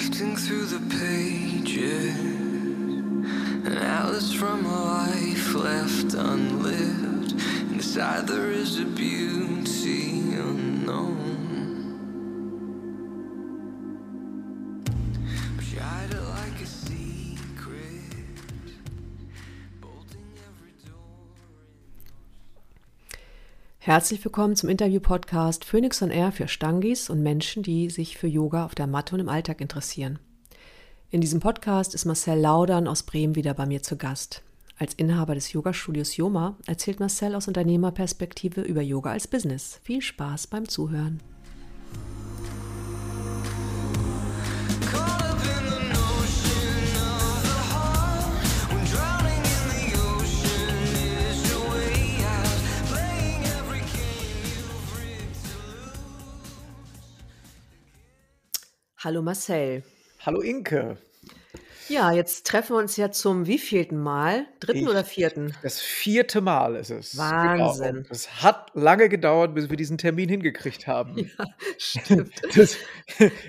Drifting through the pages, an atlas from a life left unlived. Inside there is a beauty unknown. Herzlich willkommen zum Interview-Podcast Phoenix on Air für Stangis und Menschen, die sich für Yoga auf der Matte und im Alltag interessieren. In diesem Podcast ist Marcel Laudern aus Bremen wieder bei mir zu Gast. Als Inhaber des Yogastudios Yoma erzählt Marcel aus Unternehmerperspektive über Yoga als Business. Viel Spaß beim Zuhören. Hallo Marcel. Hallo Inke. Ja, jetzt treffen wir uns ja zum wievielten Mal? Dritten Ich- oder vierten? Das vierte Mal ist es. Wahnsinn. Genau. Es hat lange gedauert, bis wir diesen Termin hingekriegt haben. Ja, stimmt. Das,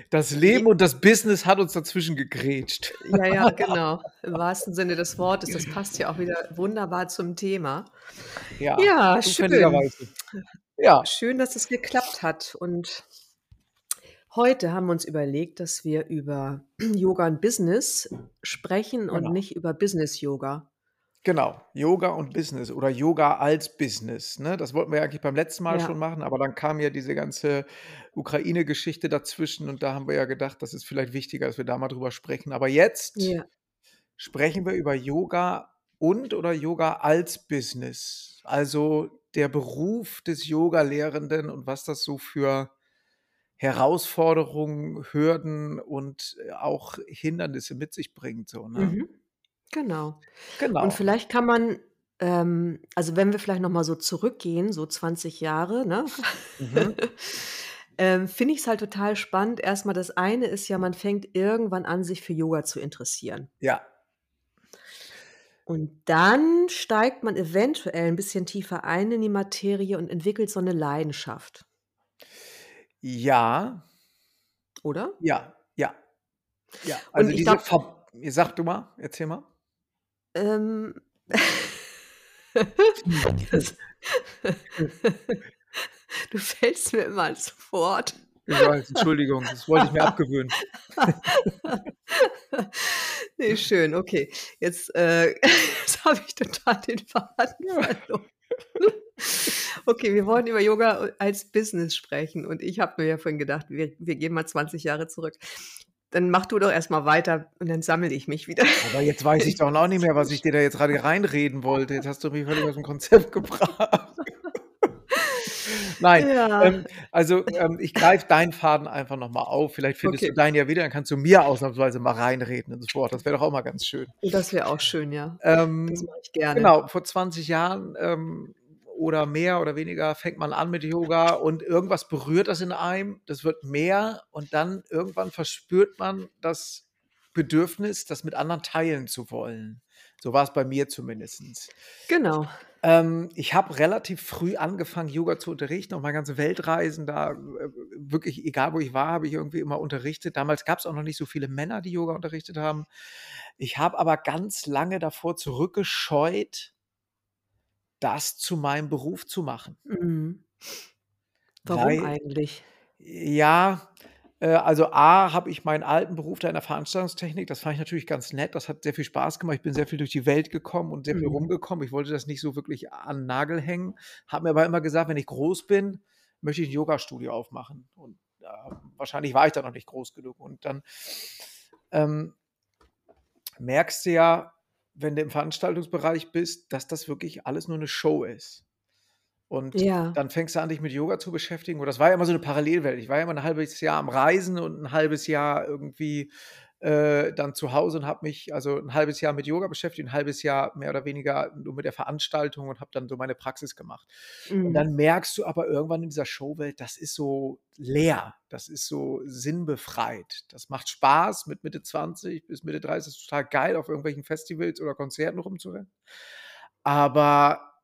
das Leben und das Business hat uns dazwischen gegrätscht. Ja, ja, genau. Im wahrsten Sinne des Wortes. Das passt ja auch wieder wunderbar zum Thema. Ja, Ja, schön. Ja, Schön, dass es geklappt hat. Und heute haben wir uns überlegt, dass wir über Yoga und Business sprechen und Genau. nicht über Business-Yoga. genau. Yoga und Business oder Yoga als Business. Ne? Das wollten wir ja eigentlich beim letzten Mal Ja. schon machen, aber dann kam ja diese ganze Ukraine-Geschichte dazwischen und da haben wir ja gedacht, das ist vielleicht wichtiger, dass wir da mal drüber sprechen. Aber jetzt Ja. sprechen wir über Yoga und oder Yoga als Business. Also der Beruf des Yoga-Lehrenden und was das so für Herausforderungen, Hürden und äh, auch Hindernisse mit sich bringt. So, ne? Mhm. Genau. Genau. Und vielleicht kann man, ähm, also wenn wir vielleicht nochmal so zurückgehen, so 20 Jahre, ne? Mhm. ähm, Finde ich es halt total spannend. Erstmal, das eine ist ja, man fängt irgendwann an, sich für Yoga zu interessieren. Ja, Und dann steigt man eventuell ein bisschen tiefer ein in die Materie und entwickelt so eine Leidenschaft, ja, oder? ja, ja. Ja, Und also ich diese Ver Sag du mal, erzähl mal. Ähm, das, du fällst mir immer ins Wort. Ich weiß, Entschuldigung, das wollte ich mir abgewöhnen. Nee, schön, okay. Jetzt, äh, jetzt habe ich total den Faden verloren. Okay, wir wollen über Yoga als Business sprechen und ich habe mir ja vorhin gedacht, wir, wir gehen mal 20 Jahre zurück. Dann mach du doch erstmal weiter und dann sammle ich mich wieder. Aber jetzt weiß ich doch auch nicht mehr, was ich dir da jetzt gerade reinreden wollte. Jetzt hast du mich völlig aus dem Konzept gebracht. Nein, Ja. ähm, also ähm, ich greife deinen Faden einfach nochmal auf. Vielleicht findest Okay. du deinen ja wieder, dann kannst du mir ausnahmsweise mal reinreden ins Wort. Das wäre doch auch mal ganz schön. Das wäre auch schön, ja. Ähm, Das mache ich gerne. Genau, vor 20 Jahren ähm, oder mehr oder weniger fängt man an mit Yoga und irgendwas berührt das in einem, das wird mehr und dann irgendwann verspürt man das Bedürfnis, das mit anderen teilen zu wollen. So war es bei mir zumindest. Genau. Ähm, ich habe relativ früh angefangen, Yoga zu unterrichten, auf meine ganze Weltreisen, da äh, wirklich, egal wo ich war, habe ich irgendwie immer unterrichtet. Damals gab es auch noch nicht so viele Männer, die Yoga unterrichtet haben. Ich habe aber ganz lange davor zurückgescheut, das zu meinem Beruf zu machen. Mhm. Warum Weil- eigentlich? Ja, äh, also A, habe ich meinen alten Beruf da in der Veranstaltungstechnik, das fand ich natürlich ganz nett, das hat sehr viel Spaß gemacht. Ich bin sehr viel durch die Welt gekommen und sehr viel Mhm. rumgekommen. Ich wollte das nicht so wirklich an den Nagel hängen, habe mir aber immer gesagt, wenn ich groß bin, möchte ich ein Yoga-Studio aufmachen. Und äh, wahrscheinlich war ich da noch nicht groß genug. Und dann ähm, merkst du ja, wenn du im Veranstaltungsbereich bist, dass das wirklich alles nur eine Show ist. Und Ja. dann fängst du an, dich mit Yoga zu beschäftigen. Und das war ja immer so eine Parallelwelt. Ich war ja immer ein halbes Jahr am Reisen und ein halbes Jahr irgendwie äh, dann zu Hause und habe mich also ein halbes Jahr mit Yoga beschäftigt, ein halbes Jahr mehr oder weniger nur mit der Veranstaltung und habe dann so meine Praxis gemacht. Und Mhm. dann merkst du aber irgendwann in dieser Showwelt, das ist so leer, das ist so sinnbefreit. Das macht Spaß, mit Mitte 20 bis Mitte 30 ist total geil, auf irgendwelchen Festivals oder Konzerten rumzurennen. Aber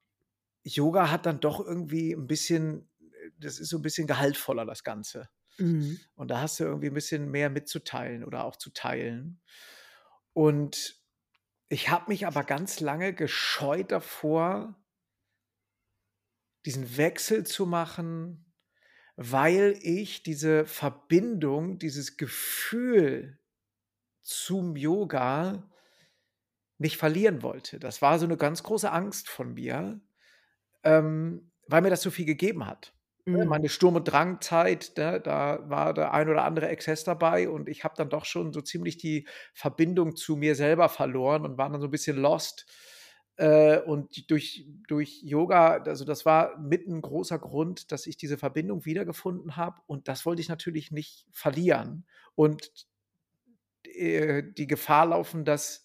Yoga hat dann doch irgendwie ein bisschen, das ist so ein bisschen gehaltvoller, das Ganze. Mhm. Und da hast du irgendwie ein bisschen mehr mitzuteilen oder auch zu teilen. Und ich habe mich aber ganz lange gescheut davor, diesen Wechsel zu machen, weil ich diese Verbindung, dieses Gefühl zum Yoga nicht verlieren wollte. Das war so eine ganz große Angst von mir, ähm, weil mir das so viel gegeben hat. Ne, Mhm. meine Sturm und Drangzeit, ne, da war der ein oder andere Exzess dabei und ich habe dann doch schon so ziemlich die Verbindung zu mir selber verloren und war dann so ein bisschen lost. Äh, und durch durch Yoga also, das war mit 'n großer Grund, dass ich diese Verbindung wiedergefunden habe und das wollte ich natürlich nicht verlieren und, äh, die Gefahr laufen, dass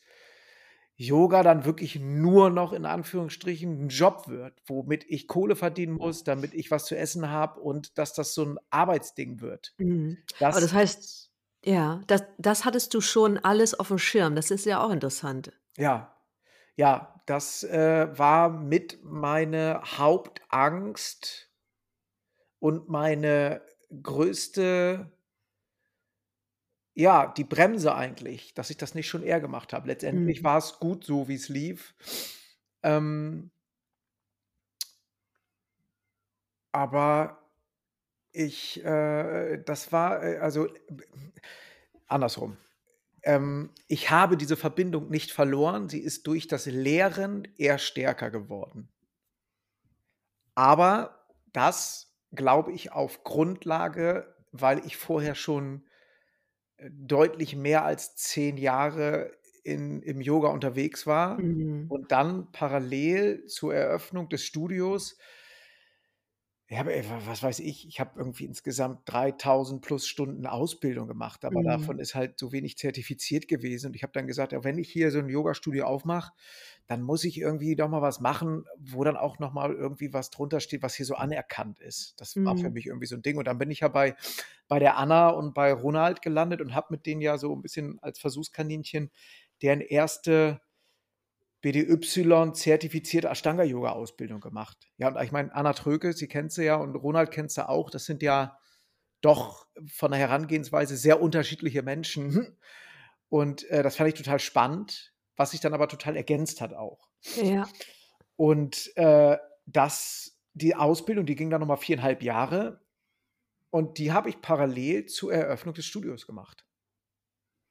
Yoga dann wirklich nur noch in Anführungsstrichen 'n Job wird, womit ich Kohle verdienen muss, damit ich was zu essen habe und dass das so 'n Arbeitsding wird. Mhm. Aber das heißt Das ja, das das hattest du schon alles aufm Schirm. Das ist ja auch interessant. ja, ja, das, äh, war mit meine Hauptangst und meine größte ja, die Bremse eigentlich, dass ich das nicht schon eher gemacht habe. Letztendlich Mhm. war's gut so, wie's lief. Ähm aber ich, äh das war, äh also, b andersrum. Ähm, ich habe diese Verbindung nicht verloren, sie ist durch das Lehren eher stärker geworden. Aber das glaube ich auf Grundlage, weil ich vorher schon, äh, deutlich mehr als 10 Jahre in im Yoga unterwegs war Mhm. und dann parallel zur Eröffnung des Studios ja, aber wa was weiß ich, ich habe irgendwie insgesamt 3.000 plus Stunden Ausbildung gemacht, aber Mhm. davon ist halt so wenig zertifiziert gewesen und ich habe dann gesagt: „Ja, wenn ich hier so 'n Yogastudio aufmache, dann muss ich irgendwie doch mal was machen, wo dann auch noch mal irgendwie was drunter steht, was hier so anerkannt ist.“ Das war für Mhm. mich irgendwie so 'n Ding und dann bin ich ja bei bei der Anna und bei Ronald gelandet und habe mit denen ja so 'n bisschen als Versuchskaninchen deren erste BDY-zertifizierte Ashtanga-Yoga-Ausbildung gemacht. Ja, und ich meine, Anna Tröke, sie kennt sie ja und Ronald kennst du auch. Das sind ja doch von der Herangehensweise sehr unterschiedliche Menschen. Und, äh, das fand ich total spannend, was sich dann aber total ergänzt hat auch. Ja. Und, äh, das die Ausbildung, die ging dann noch mal 4,5 Jahre und die habe ich parallel zur Eröffnung des Studios gemacht.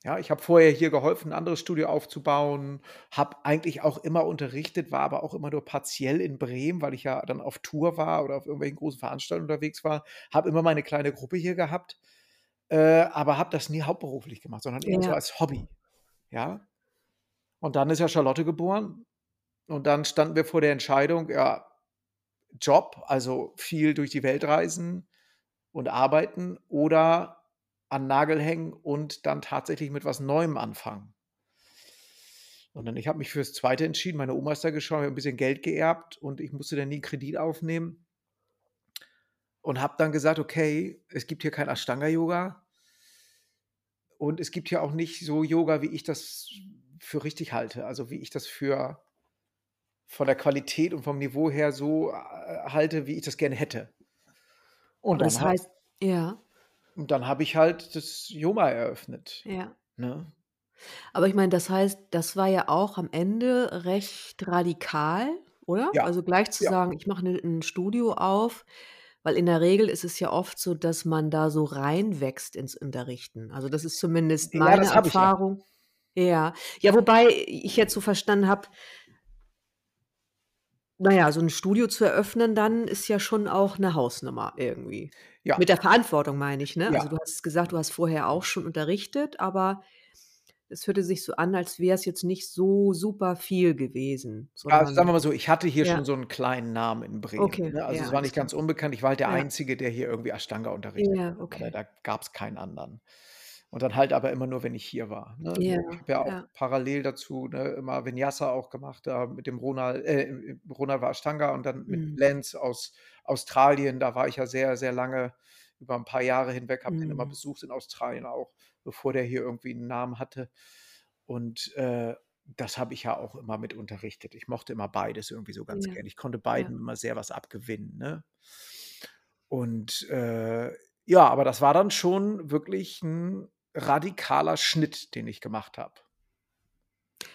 Ja, ich habe vorher hier geholfen, 'n anderes Studio aufzubauen, habe eigentlich auch immer unterrichtet, war aber auch immer nur partiell in Bremen, weil ich ja dann auf Tour war oder auf irgendwelchen großen Veranstaltungen unterwegs war. Habe immer meine kleine Gruppe hier gehabt, äh, aber habe das nie hauptberuflich gemacht, sondern eher so Ja. als Hobby, ja? Und dann ist ja Charlotte geboren und dann standen wir vor der Entscheidung, ja, Job, also viel durch die Welt reisen und arbeiten oder an Nagel hängen und dann tatsächlich mit was Neuem anfangen. Und dann ich habe mich fürs Zweite entschieden. Meine Oma ist da gestorben, habe 'n bisschen Geld geerbt und ich musste dann nie Kredit aufnehmen. Und habe dann gesagt: „Okay, es gibt hier kein Ashtanga-Yoga“ „und es gibt hier auch nicht so Yoga, wie ich das für richtig halte, also, wie ich das für von der Qualität und vom Niveau her so, äh, halte, wie ich das gerne hätte.“ Und das heißt ja. Und dann habe ich halt das YOMA eröffnet, Ja. ne? Aber ich meine, das heißt, das war ja auch am Ende recht radikal, oder? Ja, Also, gleich zu ja. sagen: „Ich mache 'ne 'n Studio auf“, weil in der Regel ist es ja oft so, dass man da so reinwächst ins Unterrichten. Also, das ist zumindest meine ja. Erfahrung. Ja. Ja, wobei ich jetzt so verstanden habe na ja, so 'n Studio zu eröffnen dann ist ja schon auch 'ne Hausnummer irgendwie. Ja. Mit der Verantwortung meine ich, ne? Ja. Also, du hast gesagt, du hast vorher auch schon unterrichtet, aber es hörte sich so an, als wär's jetzt nicht so super viel gewesen, Ja, also, sagen wir mal so, ich hatte hier ja. schon so 'n kleinen Namen in Bremen, Okay, ne? Also, ja, es war nicht ganz unbekannt. Ich war halt der. Einzige, der hier irgendwie Ashtanga unterrichtet Ja, okay. Da gab's keinen anderen. Und dann halt aber immer nur, wenn ich hier war, ne? Ja, Ich habe ja auch ja. parallel dazu, ne, immer Vinyasa auch gemacht, da mit dem Ronald äh, äh, Ronald war Ashtanga und dann mit Mhm. Lance aus Australien, da war ich ja sehr, sehr lange über 'n paar Jahre hinweg, habe den immer Mhm. besucht in Australien auch, bevor der hier irgendwie 'n Namen hatte. Und, äh, das habe ich ja auch immer mit unterrichtet. Ich mochte immer beides irgendwie so ganz Ja. gern. Ich konnte Ja. beiden immer sehr was abgewinnen, ne? Und, äh, Ja, aber das war dann schon wirklich 'n radikaler Schnitt, den ich gemacht habe.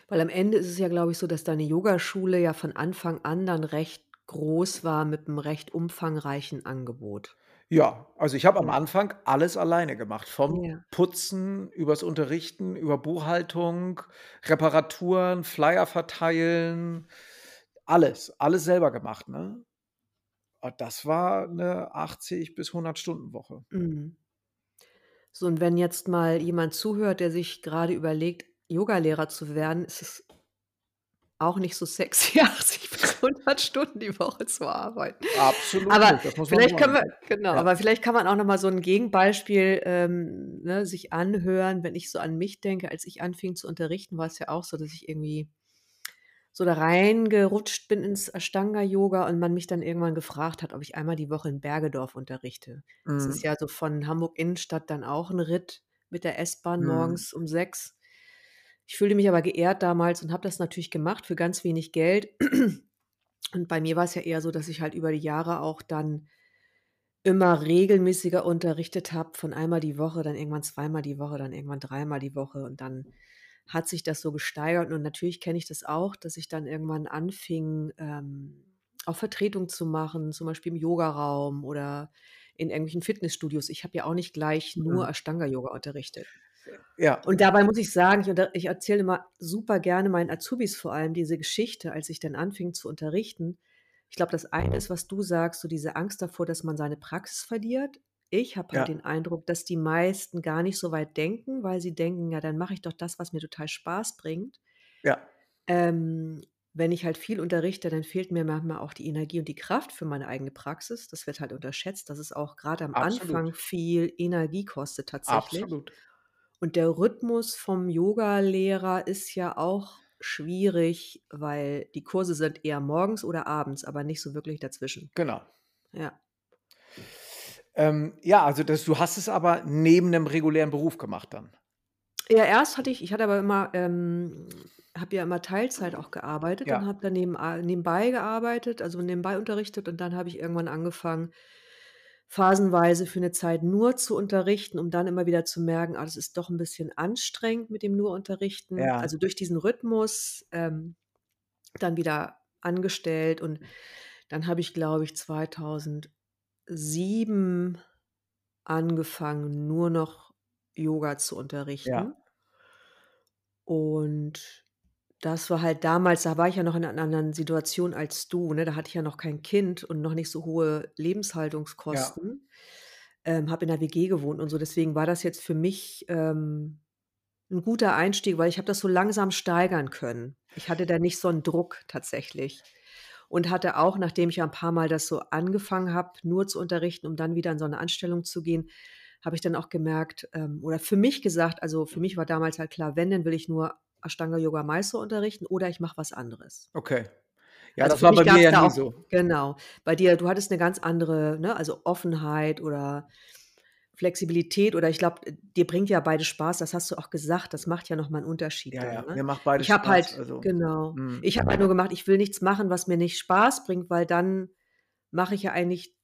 Weil am Ende ist es ja, glaube ich, so, dass deine Yogaschule ja von Anfang an dann recht groß war mit 'nem recht umfangreichen Angebot. Ja, also ich habe am Ja. Anfang alles alleine gemacht, vom Ja. Putzen, übers Unterrichten, über Buchhaltung, Reparaturen, Flyer verteilen, alles, alles selber gemacht, ne? Und das war 'ne 80 bis 100 Stunden Woche. Mhm. So, und wenn jetzt mal jemand zuhört, der sich grade überlegt, Yogalehrer zu werden, ist es auch nicht so sexy, 80 bis 100 Stunden die Woche zu arbeiten. Absolut Aber man vielleicht wollen. wir genau, Ja. aber vielleicht kann man auch noch mal so 'n Gegenbeispiel, ähm, ne, sich anhören. Wenn ich so an mich denke, als ich anfing zu unterrichten, war's ja auch so, dass ich irgendwie so da reingerutscht bin ins Ashtanga-Yoga und man mich dann irgendwann gefragt hat, ob ich einmal die Woche in Bergedorf unterrichte. Das ist Mhm. ja so von Hamburg Innenstadt dann auch 'n Ritt mit der S-Bahn Mhm. morgens um 6. Ich fühlte mich aber geehrt damals und habe das natürlich gemacht für ganz wenig Geld. Und bei mir war's ja eher so, dass ich halt über die Jahre auch dann immer regelmäßiger unterrichtet habe, von einmal die Woche, dann irgendwann zweimal die Woche, dann irgendwann dreimal die Woche und dann hat sich das so gesteigert und natürlich kenne ich das auch, dass ich dann irgendwann anfing, ähm, auch Vertretung zu machen, zum Beispiel im Yogaraum oder in irgendwelchen Fitnessstudios. Ich habe ja auch nicht gleich nur. Ashtanga-Yoga unterrichtet. Ja. Und dabei muss ich sagen, ich ich erzähle immer super gerne meinen Azubis vor allem diese Geschichte, als ich dann anfing zu unterrichten. Ich glaube, das eine ist, was du sagst, so diese Angst davor, dass man seine Praxis verliert. Ich habe halt Ja. den Eindruck, dass die meisten gar nicht so weit denken, weil sie denken: „Ja, dann mache ich doch das, was mir total Spaß bringt.“ Ja. Ähm, wenn ich halt viel unterrichte, dann fehlt mir manchmal auch die Energie und die Kraft für meine eigene Praxis. Das wird halt unterschätzt, dass es auch grade am Anfang Absolut. viel Energie kostet tatsächlich. Absolut. Und der Rhythmus vom Yogalehrer ist ja auch schwierig, weil die Kurse sind eher morgens oder abends, aber nicht so wirklich dazwischen. Genau. Ja. Ähm, ja, also das du hast es aber neben 'nem regulären Beruf gemacht dann? Ja, erst hatte ich ich hatte aber immer ähm, habe ja immer Teilzeit auch gearbeitet und Ja. habe dann neben a nebenbei gearbeitet, also nebenbei unterrichtet und dann habe ich irgendwann angefangen, phasenweise für 'ne Zeit nur zu unterrichten, um dann immer wieder zu merken: „Ah, das ist doch 'n bisschen anstrengend mit dem nur Unterrichten.“ Ja. Also durch diesen Rhythmus, ähm, dann wieder angestellt und dann habe ich, glaube ich, 2007 angefangen, nur noch Yoga zu unterrichten. Ja. Und das war halt damals da war ich ja noch in 'ner anderen Situation als du, ne? Da hatte ich ja noch kein Kind und noch nicht so hohe Ja. Lebenshaltungskosten. Ähm, habe in 'ner WG gewohnt und so. Deswegen war das jetzt für mich, ähm, 'n guter Einstieg, weil ich habe das so langsam steigern können. Ich hatte da nicht so 'n Druck tatsächlich und hatte auch, nachdem ich ja 'n paarmal das so angefangen habe, nur zu unterrichten, um dann wieder in so 'ne Anstellung zu gehen, habe ich dann auch gemerkt, ähm oder für mich gesagt also für mich war damals halt klar, wenn, dann will ich nur Ashtanga Yoga Mysore unterrichten oder ich mache was anderes. Okay. Ja, Also das war bei mir ja nie auch so. genau. Bei dir du hattest 'ne ganz andere, ne, also Offenheit oder Flexibilität oder ich glaube, dir bringt ja beides Spaß, das hast du auch gesagt, das macht ja noch mal 'n Unterschied Ja, dann, ja, ne? mir macht beides Ich habe Spaß, halt also genau. mhm. Ich habe halt nur gemacht, ich will nichts machen, was mir nicht Spaß bringt, weil dann mache ich ja eigentlich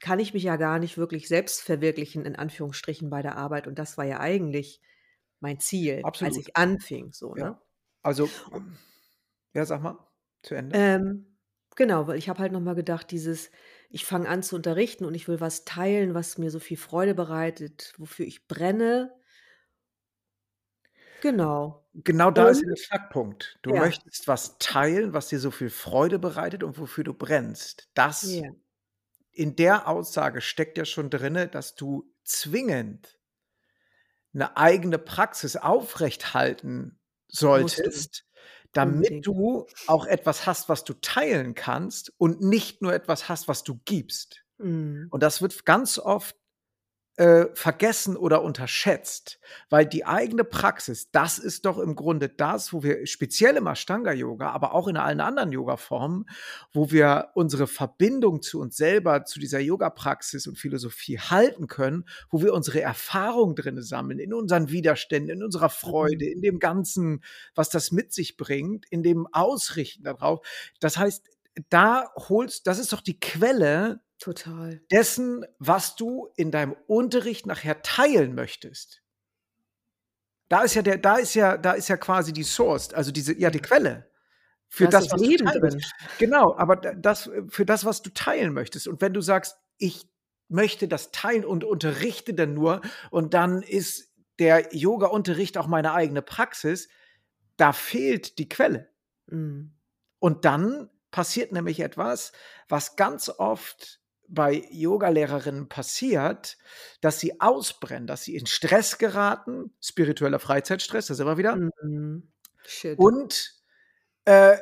kann ich mich ja gar nicht wirklich selbst verwirklichen in Anführungsstrichen bei der Arbeit und das war ja eigentlich mein Ziel, als Absolut. ich anfing so, ne? Ja. Also ja, sag mal, zu Ende. Ähm, genau, weil ich habe halt noch mal gedacht, dieses ich fange an zu unterrichten und ich will was teilen, was mir so viel Freude bereitet, wofür ich brenne. Genau. Genau da ist Und der Knackpunkt. Du Ja. möchtest was teilen, was dir so viel Freude bereitet und wofür du brennst. Das Ja. in der Aussage steckt ja schon drinne, dass du zwingend 'ne eigene Praxis aufrechthalten solltest, damit du auch etwas hast, was du teilen kannst und nicht nur etwas hast, was du gibst. Mhm. Und das wird ganz oft, äh, vergessen oder unterschätzt, weil die eigene Praxis, das ist doch im Grunde das, wo wir speziell im Ashtanga Yoga, aber auch in allen anderen Yogaformen, wo wir unsere Verbindung zu uns selber, zu dieser Yogapraxis und Philosophie halten können, wo wir unsere Erfahrung drinne sammeln, in unseren Widerständen, in unserer Freude, Mhm. in dem Ganzen, was das mit sich bringt, in dem Ausrichten da drauf. Das heißt, da holst das ist doch die Quelle Total. dessen, was du in deinem Unterricht nachher teilen möchtest. Da ist ja der, da ist ja, da ist ja quasi die Source, also diese, ja, die Quelle für das, das was du Leben teilen drin. möchtest. Genau, aber da- das für das, was du teilen möchtest. Und wenn du sagst, ich möchte das teilen und unterrichte dann nur und dann ist der Yoga-Unterricht auch meine eigene Praxis, da fehlt die Quelle. Mhm. Und dann passiert nämlich etwas, was ganz oft bei Yogalehrerinnen passiert, dass sie ausbrennen, dass sie in Stress geraten, spiritueller Freizeitstress, da sind wir wieder, Mhm. Und äh,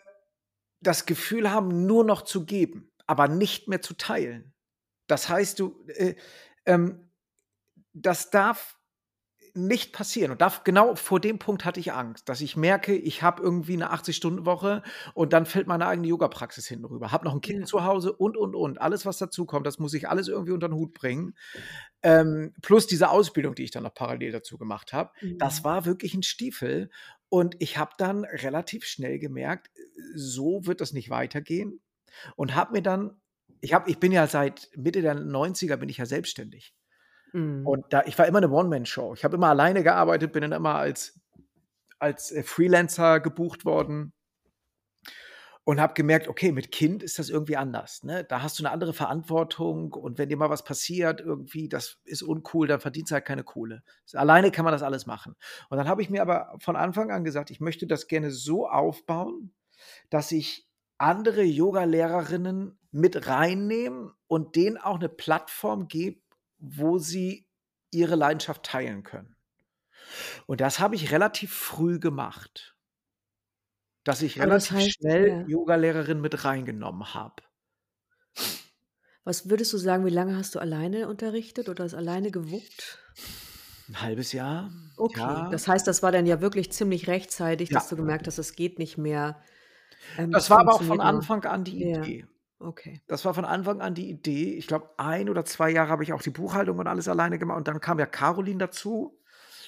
das Gefühl haben, nur noch zu geben, aber nicht mehr zu teilen. Das heißt, du, äh, ähm, das darf nicht passieren. Und darf, genau vor dem Punkt hatte ich Angst, dass ich merke, ich habe irgendwie eine 80-Stunden-Woche und dann fällt meine eigene Yoga-Praxis hinten rüber. Habe noch ein Kind Ja. zu Hause und, und, und. Alles, was dazu kommt, das muss ich alles irgendwie unter den Hut bringen. Ähm, plus diese Ausbildung, die ich dann noch parallel dazu gemacht habe. Das Mhm. war wirklich ein Stiefel. Und ich habe dann relativ schnell gemerkt, so wird das nicht weitergehen. Und habe mir dann, ich, hab, ich bin ja seit Mitte der 90er bin ich ja selbstständig. Mhm. Und da, ich war immer eine One-Man-Show. Ich habe immer alleine gearbeitet, bin dann immer als, als äh, Freelancer gebucht worden und habe gemerkt, okay, mit Kind ist das irgendwie anders. Ne? Da hast du eine andere Verantwortung und wenn dir mal was passiert, irgendwie, das ist uncool, dann verdienst du halt keine Kohle. Alleine kann man das alles machen. Und dann habe ich mir aber von Anfang an gesagt, ich möchte das gerne so aufbauen, dass ich andere Yoga-Lehrerinnen mit reinnehme und denen auch eine Plattform gebe, wo sie ihre Leidenschaft teilen können. Und das habe ich relativ früh gemacht, dass ich Aber das relativ heißt, schnell ja. Yoga-Lehrerinnen mit reingenommen habe. Was würdest du sagen, wie lange hast du alleine unterrichtet oder es alleine gewuppt? Ein halbes Jahr, Okay, ja. das heißt, das war dann ja wirklich ziemlich rechtzeitig, Ja. dass du gemerkt hast, es geht nicht mehr. Ähm, Das das war aber auch von. Anfang an die Idee. Okay. Das war von Anfang an die Idee. Ich glaube, ein oder zwei Jahre habe ich auch die Buchhaltung und alles alleine gemacht. Und dann kam ja Caroline dazu.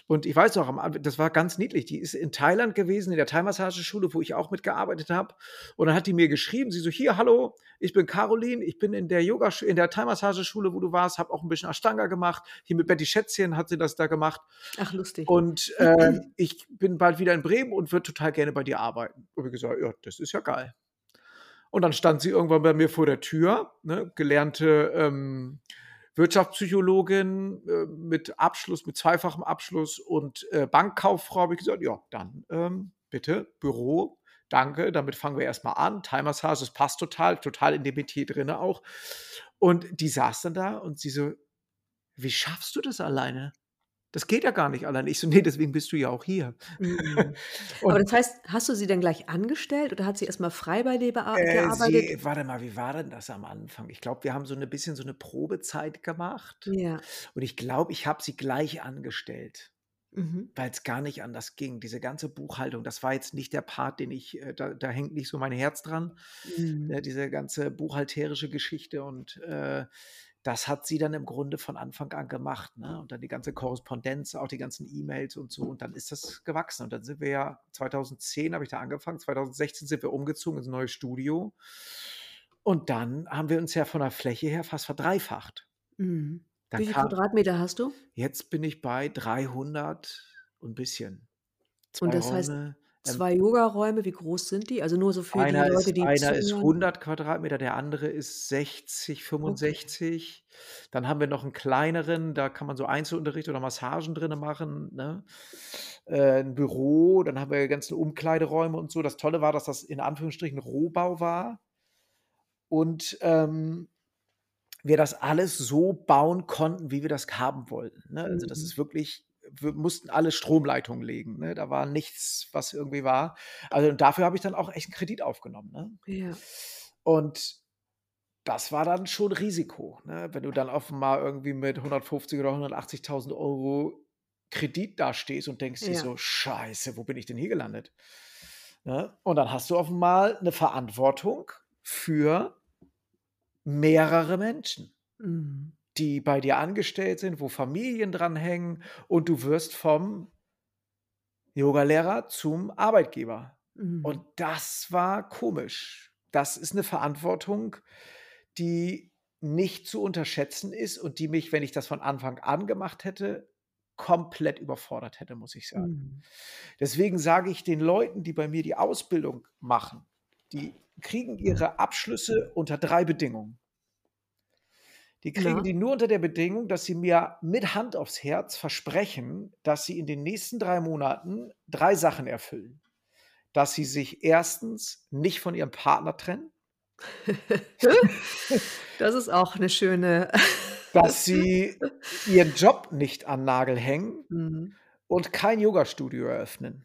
Und ich weiß noch, das war ganz niedlich. Die ist in Thailand gewesen, in der Thai-Massageschule, wo ich auch mitgearbeitet habe. Und dann hat die mir geschrieben, sie so, hier, hallo, ich bin Caroline, ich bin in der Yoga, in der Thai-Massageschule, wo du warst, habe auch ein bisschen Ashtanga gemacht. Hier mit Betty Schätzchen hat sie das da gemacht. Ach, lustig. Und ähm, ich bin bald wieder in Bremen und würde total gerne bei dir arbeiten. Und ich gesagt, ja, das ist ja geil. Und dann stand sie irgendwann bei mir vor der Tür, ne, gelernte ähm, Wirtschaftspsychologin äh, mit Abschluss, mit zweifachem Abschluss und äh, Bankkauffrau. Habe ich gesagt, ja, dann ähm, bitte Büro, danke, damit fangen wir erstmal an. Thai-Massage, das passt total, total in dem Metier drin auch. Und die saß dann da und sie so, wie schaffst du das alleine? Das geht ja gar nicht alleine. Ich so, nee, deswegen bist du ja auch hier. Mhm. Aber das heißt, hast du sie dann gleich angestellt oder hat sie erstmal frei bei dir bea- Äh, gearbeitet? sie, warte mal, wie war denn das am Anfang? Ich glaube, wir haben so ein bisschen so eine Probezeit gemacht. Ja. Und ich glaube, ich habe sie gleich angestellt, Mhm. weil es gar nicht anders ging. Diese ganze Buchhaltung, das war jetzt nicht der Part, den ich, äh, da, da hängt nicht so mein Herz dran, Mhm. ne, diese ganze buchhalterische Geschichte. Und äh, das hat sie dann im Grunde von Anfang an gemacht. Ne? Mhm. Und dann die ganze Korrespondenz, auch die ganzen E-Mails und so. Und dann ist das gewachsen. Und dann sind wir ja 2010 habe ich da angefangen, 2016 sind wir umgezogen ins neue Studio. Und dann haben wir uns ja von der Fläche her fast verdreifacht. Mhm. Wie viele kam, Quadratmeter hast du? Jetzt bin ich bei 300 und ein bisschen. Zwei und das Räume, heißt, Zwei Yoga-Räume, wie groß sind die? Also nur so für die Einer Leute, ist, die einer ist 100 Quadratmeter, der andere ist 60, Okay. 65. Dann haben wir noch einen kleineren, da kann man so Einzelunterricht oder Massagen drin machen. Ne? Äh, ein Büro, dann haben wir ganze Umkleideräume und so. Das Tolle war, dass das in Anführungsstrichen Rohbau war und ähm, wir das alles so bauen konnten, wie wir das haben wollten. Ne? Also das mhm. ist wirklich wir mussten alle Stromleitungen legen. Ne? Da war nichts, was irgendwie war. Also und dafür habe ich dann auch echt einen Kredit aufgenommen. Ne? Ja. Und das war dann schon Risiko. Ne? Wenn du dann offenbar irgendwie mit 150 oder 180.000 Euro Kredit dastehst und denkst dir Ja. so, scheiße, wo bin ich denn hier gelandet? Ne? Und dann hast du offenbar eine Verantwortung für mehrere Menschen, Mhm. Die bei dir angestellt sind, wo Familien dranhängen und du wirst vom Yogalehrer zum Arbeitgeber. Und Mhm. das war komisch. Das ist eine Verantwortung, die nicht zu unterschätzen ist und die mich, wenn ich das von Anfang an gemacht hätte, komplett überfordert hätte, muss ich sagen. Mhm. Deswegen sage ich den Leuten, die bei mir die Ausbildung machen, die kriegen ihre Abschlüsse unter drei Bedingungen. Die kriegen Na? die nur unter der Bedingung, dass sie mir mit Hand aufs Herz versprechen, dass sie in den nächsten drei Monaten drei Sachen erfüllen. Dass sie sich erstens nicht von ihrem Partner trennen, Das ist auch eine schöne dass sie ihren Job nicht an Nagel hängen Mhm. und kein Yogastudio eröffnen.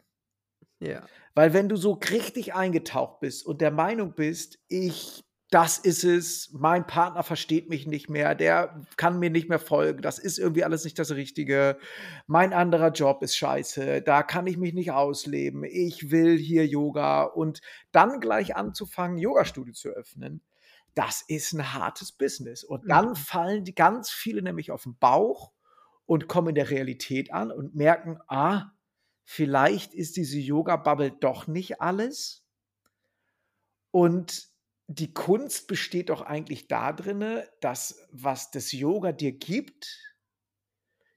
Ja. Weil wenn du so richtig eingetaucht bist und der Meinung bist, ich, das ist es, mein Partner versteht mich nicht mehr, der kann mir nicht mehr folgen, das ist irgendwie alles nicht das Richtige, mein anderer Job ist scheiße, da kann ich mich nicht ausleben, ich will hier Yoga. Und dann gleich anzufangen, Yogastudio zu öffnen, das ist ein hartes Business. Und dann Mhm. fallen die ganz viele nämlich auf den Bauch und kommen in der Realität an und merken, ah, vielleicht ist diese Yoga-Bubble doch nicht alles. Und die Kunst besteht doch eigentlich da drinne, dass was das Yoga dir gibt,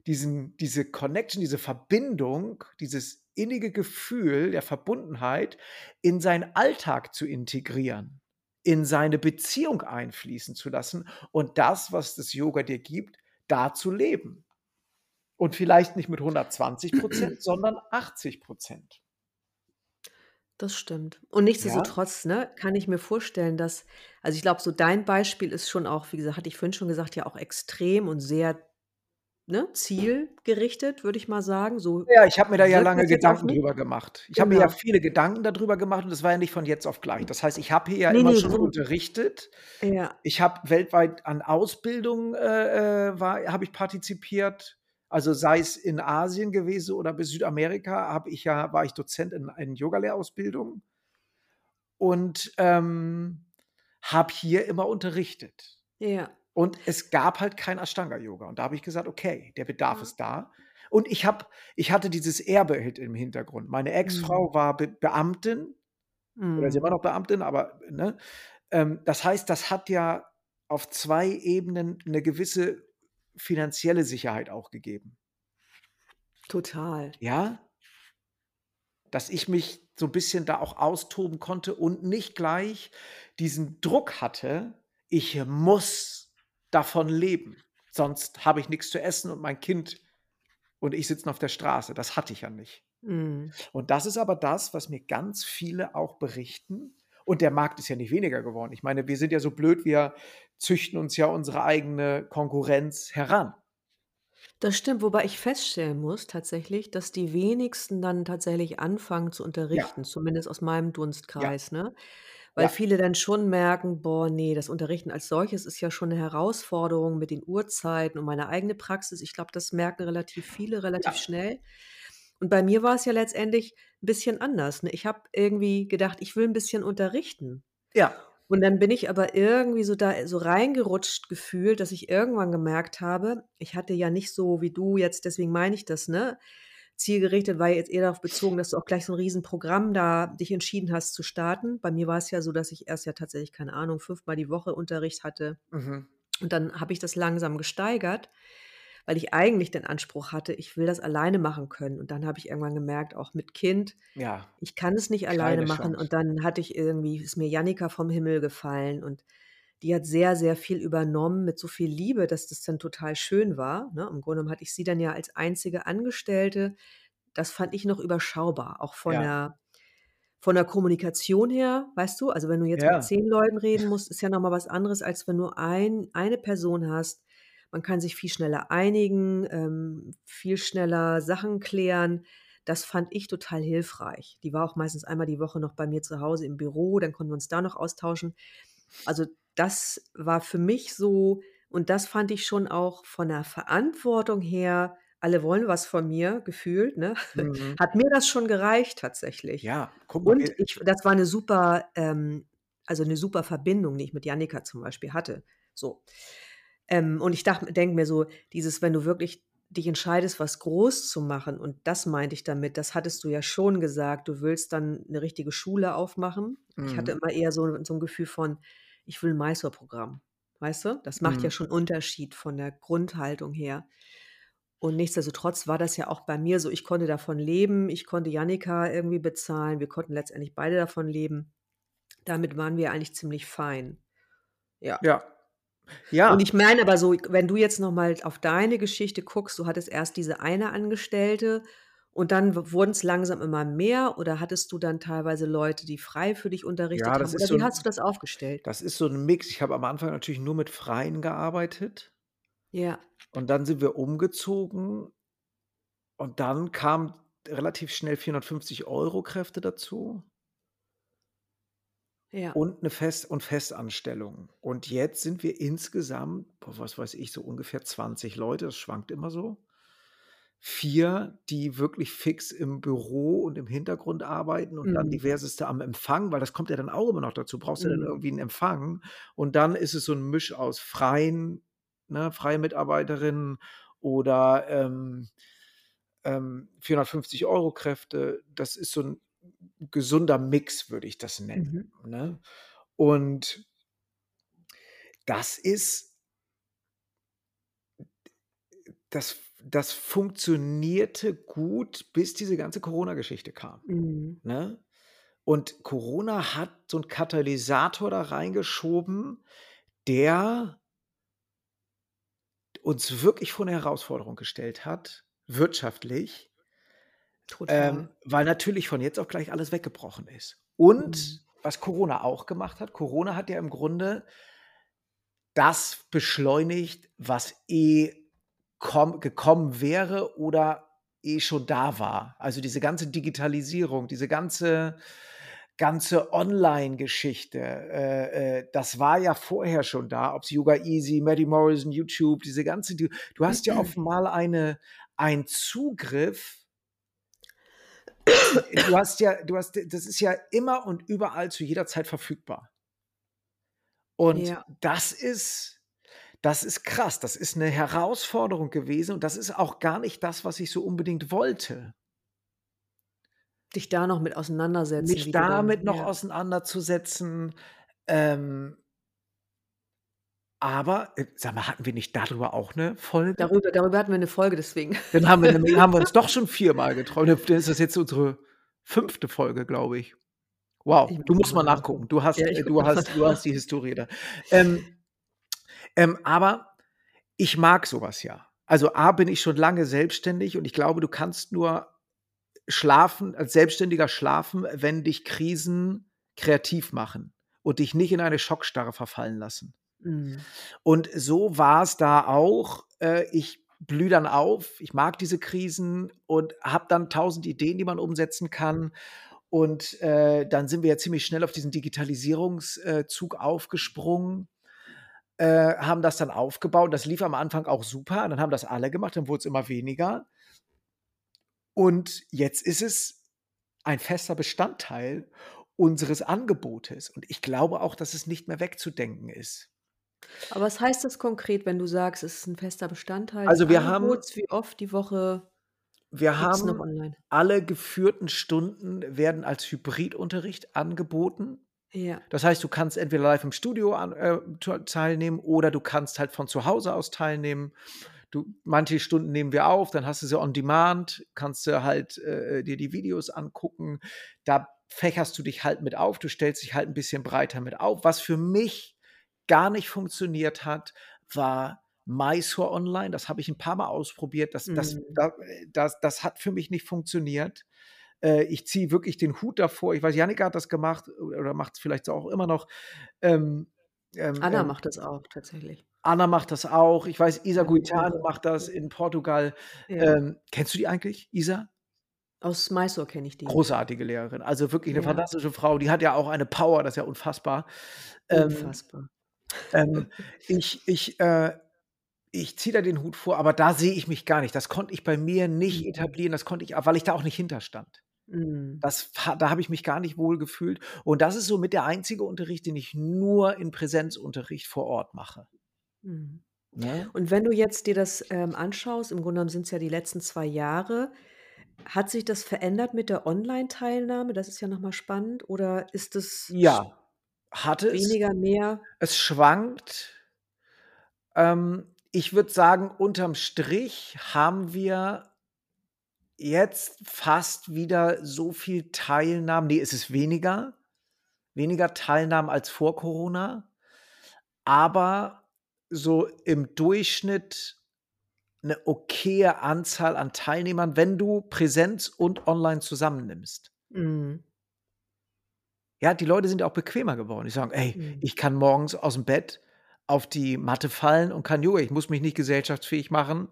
diesen, diese Connection, diese Verbindung, dieses innige Gefühl der Verbundenheit in seinen Alltag zu integrieren, in seine Beziehung einfließen zu lassen und das, was das Yoga dir gibt, da zu leben. Und vielleicht nicht mit 120 Prozent, sondern 80 Prozent. Das stimmt. Und Ja? nichtsdestotrotz, ne, kann ich mir vorstellen, dass also, ich glaube, so dein Beispiel ist schon auch, wie gesagt hatte ich vorhin schon gesagt, ja auch extrem und sehr, ne, zielgerichtet, würde ich mal sagen. So Ja, ich habe mir da ja wirkt lange das jetzt auf Gedanken mich. drüber gemacht. Ich habe mir ja Genau. viele Gedanken darüber gemacht und das war ja nicht von jetzt auf gleich. Das heißt, ich habe hier ja Ne, immer ne, schon so unterrichtet. Ja. Ich habe weltweit an Ausbildungen äh, äh, war habe ich partizipiert. Also, sei es in Asien gewesen oder bis Südamerika habe ich ja war ich Dozent in in Yogalehrausbildung und, ähm, habe hier immer unterrichtet. Ja. Und es gab halt kein Ashtanga-Yoga. Und da habe ich gesagt: „Okay, der Bedarf Ja. ist da.“ Und ich habe ich hatte dieses Erbe im Hintergrund. Meine Mhm. Ex-Frau war Be Beamtin oder ist immer Mhm. noch Beamtin, aber ne? Ähm, das heißt, das hat ja auf 2 Ebenen 'ne gewisse finanzielle Sicherheit auch gegeben. Total. Ja? Dass ich mich so 'n bisschen da auch austoben konnte und nicht gleich diesen Druck hatte: „Ich muss davon leben, sonst habe ich nix zu essen und mein Kind und ich sitzen auf der Straße.“ Das hatte ich ja nicht. Mhm. Und das ist aber das, was mir ganz viele auch berichten. Und der Markt ist ja nicht weniger geworden. Ich meine, wir sind ja so blöd, wir züchten uns ja unsere eigene Konkurrenz heran. Das stimmt, wobei ich feststellen muss tatsächlich, dass die wenigsten dann tatsächlich anfangen zu Ja. unterrichten, zumindest aus meinem Ja. Dunstkreis, ne? Weil Ja. viele dann schon merken: „Boah, ne, das Unterrichten als solches ist ja schon 'ne Herausforderung mit den Uhrzeiten und meine eigene Praxis.“ Ich glaube, das merken relativ viele relativ Ja. schnell. Und bei mir war's ja letztendlich 'n bisschen anders, ne? Ich habe irgendwie gedacht, ich will 'n bisschen unterrichten. Ja. Und dann bin ich aber irgendwie so da so reingerutscht gefühlt, dass ich irgendwann gemerkt habe ich hatte ja nicht so wie du jetzt deswegen meine ich das, ne? Zielgerichtet war jetzt eher darauf bezogen, dass du auch gleich so 'n Riesenprogramm da dich entschieden hast zu starten. Bei mir war's ja so, dass ich erst ja tatsächlich, keine Ahnung, fünfmal die Woche Unterricht hatte. Mhm. Und dann habe ich das langsam gesteigert, weil ich eigentlich den Anspruch hatte, ich will das alleine machen können. Und dann habe ich irgendwann gemerkt, auch mit Kind, Ja. ich kann es nicht alleine machen. Chance. Und dann hatte ich irgendwie ist mir Jannika vom Himmel gefallen und die hat sehr, sehr viel übernommen mit so viel Liebe, dass das dann total schön war, ne? Im Grunde genommen hatte ich sie dann ja als einzige Angestellte. Das fand ich noch überschaubar, auch von Ja. der von der Kommunikation her, weißt du? Also, wenn du jetzt mit Ja. 10 Leuten reden musst, ist ja noch mal was anderes, als wenn du ein eine Person hast. Man kann sich viel schneller einigen, ähm, viel schneller Sachen klären. Das fand ich total hilfreich. Die war auch meistens einmal die Woche noch bei mir zu Hause im Büro, dann konnten wir uns da noch austauschen. Also, das war für mich so und das fand ich schon auch von der Verantwortung her alle wollen was von mir gefühlt, ne? Mhm. Hat mir das schon gereicht tatsächlich. Ja, guck mal, Und ich das war 'ne super ähm, also 'ne super Verbindung, die ich mit Jannika zum Beispiel hatte, so. Ähm, und ich denke mir so, dieses wenn du wirklich dich entscheidest, was groß zu machen und das meinte ich damit, das hattest du ja schon gesagt, du willst dann 'ne richtige Schule aufmachen. Ich hatte Mhm. immer eher so so 'n Gefühl von, ich will 'n Masterprogramm. weißt du? Das macht ja Mhm. schon Unterschied von der Grundhaltung her. Und nichtsdestotrotz war das ja auch bei mir so, ich konnte davon leben, ich konnte Jannika irgendwie bezahlen, wir konnten letztendlich beide davon leben. Damit waren wir eigentlich ziemlich fein. Ja. Ja. Ja. Und ich meine aber so, wenn du jetzt noch mal auf deine Geschichte guckst, du hattest erst diese eine Angestellte und dann w wurden's langsam immer mehr oder hattest du dann teilweise Leute, die frei für dich unterrichtet Ja, haben oder so wie 'n hast du das aufgestellt? das ist so 'n Mix. Ich habe am Anfang natürlich nur mit Freien gearbeitet. Ja. Und dann sind wir umgezogen und dann kamen relativ schnell 450 € Kräfte dazu. Ja. Und 'ne Fest und Festanstellung. Und jetzt sind wir insgesamt, was weiß ich, so ungefähr 20 Leute, das schwankt immer so. 4, die wirklich fix im Büro und im Hintergrund arbeiten und dann Mhm. diverseste am Empfang, weil das kommt ja dann auch immer noch dazu. Brauchst ja dann Mhm. irgendwie 'n Empfang. Und dann ist es so 'n Misch aus Freien, ne, freie Mitarbeiterinnen oder, ähm, ähm, 450 € Kräfte. Das ist so 'n gesunder Mix, würde ich das nennen, Mhm. ne? Und das ist das das funktionierte gut, bis diese ganze Corona-Geschichte kam, Mhm. ne? Und Corona hat so 'n Katalysator da reingeschoben, der uns wirklich vor 'ne Herausforderung gestellt hat, wirtschaftlich. Ähm, weil natürlich von jetzt auf gleich alles weggebrochen ist. Und Mhm. was Corona auch gemacht hat, Corona hat ja im Grunde das beschleunigt, was eh komm gekommen wäre oder eh schon da war. Also, diese ganze Digitalisierung, diese ganze ganze Online-Geschichte, äh, äh, das war ja vorher schon da, ob's Yoga Easy, Maddie Morrison, YouTube, diese ganze du du hast ja mal eine einen Zugriff du hast ja du hast das ist ja immer und überall zu jeder Zeit verfügbar. Und Ja. das ist das ist krass. Das ist 'ne Herausforderung gewesen und das ist auch gar nicht das, was ich so unbedingt wollte. Dich da noch mit auseinandersetzen, Mich damit noch ja. auseinanderzusetzen, ähm aber, äh, sag mal, hatten wir nicht dadrüber auch 'ne Folge? Darüber darüber hatten wir 'ne Folge, deswegen. Dann haben wir nämlich haben wir uns doch schon viermal getroffen. Dann ist das jetzt unsere 5. Folge, glaube ich. Wow, Ich du musst mal mal nachgucken. nachgucken. Du hast Ja, ich äh, gucke du mal hast du hast die Historie da. Ähm, ähm, aber ich mag so was ja. Also, A, bin ich schon lange selbstständig und ich glaube, du kannst nur schlafen als Selbstständiger schlafen, wenn dich Krisen kreativ machen und dich nicht in eine Schockstarre verfallen lassen. Mhm. Und so war's da auch. Äh, ich blühe dann auf. Ich mag diese Krisen und habe dann 1.000 Ideen, die man umsetzen kann. Und, äh, dann sind wir ja ziemlich schnell auf diesen Digitalisierungs äh, aufgesprungen, äh, haben das dann aufgebaut. Das lief am Anfang auch super. Dann haben das alle gemacht, dann wurd's immer weniger. Und jetzt ist es ein fester Bestandteil unseres Angebotes. Und ich glaube auch, dass es nicht mehr wegzudenken ist. Aber was heißt das konkret, wenn du sagst, es ist 'n fester Bestandteil des Also, wir haben Angebots? Wie oft die Woche wir gibt's noch haben online? alle geführten Stunden werden als Hybridunterricht angeboten. Ja. Das heißt, du kannst entweder live im Studio an äh, teilnehmen oder du kannst halt von zu Hause aus teilnehmen. Du manche Stunden nehmen wir auf, dann hast du sie on demand, kannst du halt, äh, dir die Videos angucken. Da fächerst du dich halt mit auf. Du stellst dich halt 'n bisschen breiter mit auf. Was für mich gar nicht funktioniert hat, war Mysore Online. Das habe ich 'n paarmal ausprobiert. Das das Mhm. da äh, das das hat für mich nicht funktioniert. Äh, ich ziehe wirklich den Hut davor. Ich weiß, Jannika hat das gemacht oder macht's vielleicht so auch immer noch. Ähm, ähm, Anna ähm macht das auch tatsächlich. Anna macht das auch. Ich weiß, Isa Ja, Guitane ihre macht das ja. in Portugal. Ja. Ähm, kennst du die eigentlich, Isa? Aus Mysore kenne ich die. Großartige Lehrerin. Also, wirklich 'ne Ja. fantastische Frau. Die hat ja auch eine Power, das ist ja unfassbar. Ähm, Unfassbar. Ähm, ich ich, äh ich ziehe da den Hut vor, aber da sehe ich mich gar nicht. Das konnte ich bei mir nicht Mhm. etablieren. Das konnte ich weil ich da auch nicht hinter stand. Mhm. Das da habe ich mich gar nicht wohl gefühlt. Und das ist so mit der einzige Unterricht, den ich nur in Präsenzunterricht vor Ort mache. Mhm. Ne? Und wenn du jetzt dir das, ähm, anschaust, im Grunde genommen sind's ja die letzten 2 Jahre, hat sich das verändert mit der Online-Teilnahme? Das ist ja noch mal spannend. Oder ist es sch Hat es. weniger, mehr? Es schwankt. Ähm, ich würde sagen, unterm Strich haben wir jetzt fast wieder so viel Teilnahmen. Nee, es ist weniger. Weniger Teilnahmen als vor Corona. Aber so im Durchschnitt eine okaye Anzahl an Teilnehmern, wenn du Präsenz und online zusammennimmst. Mhm. Ja, die Leute sind auch bequemer geworden. Die sagen: „Ey, Mhm. ich kann morgens aus dem Bett auf die Matte fallen und kann Yoga. Ich muss mich nicht gesellschaftsfähig machen.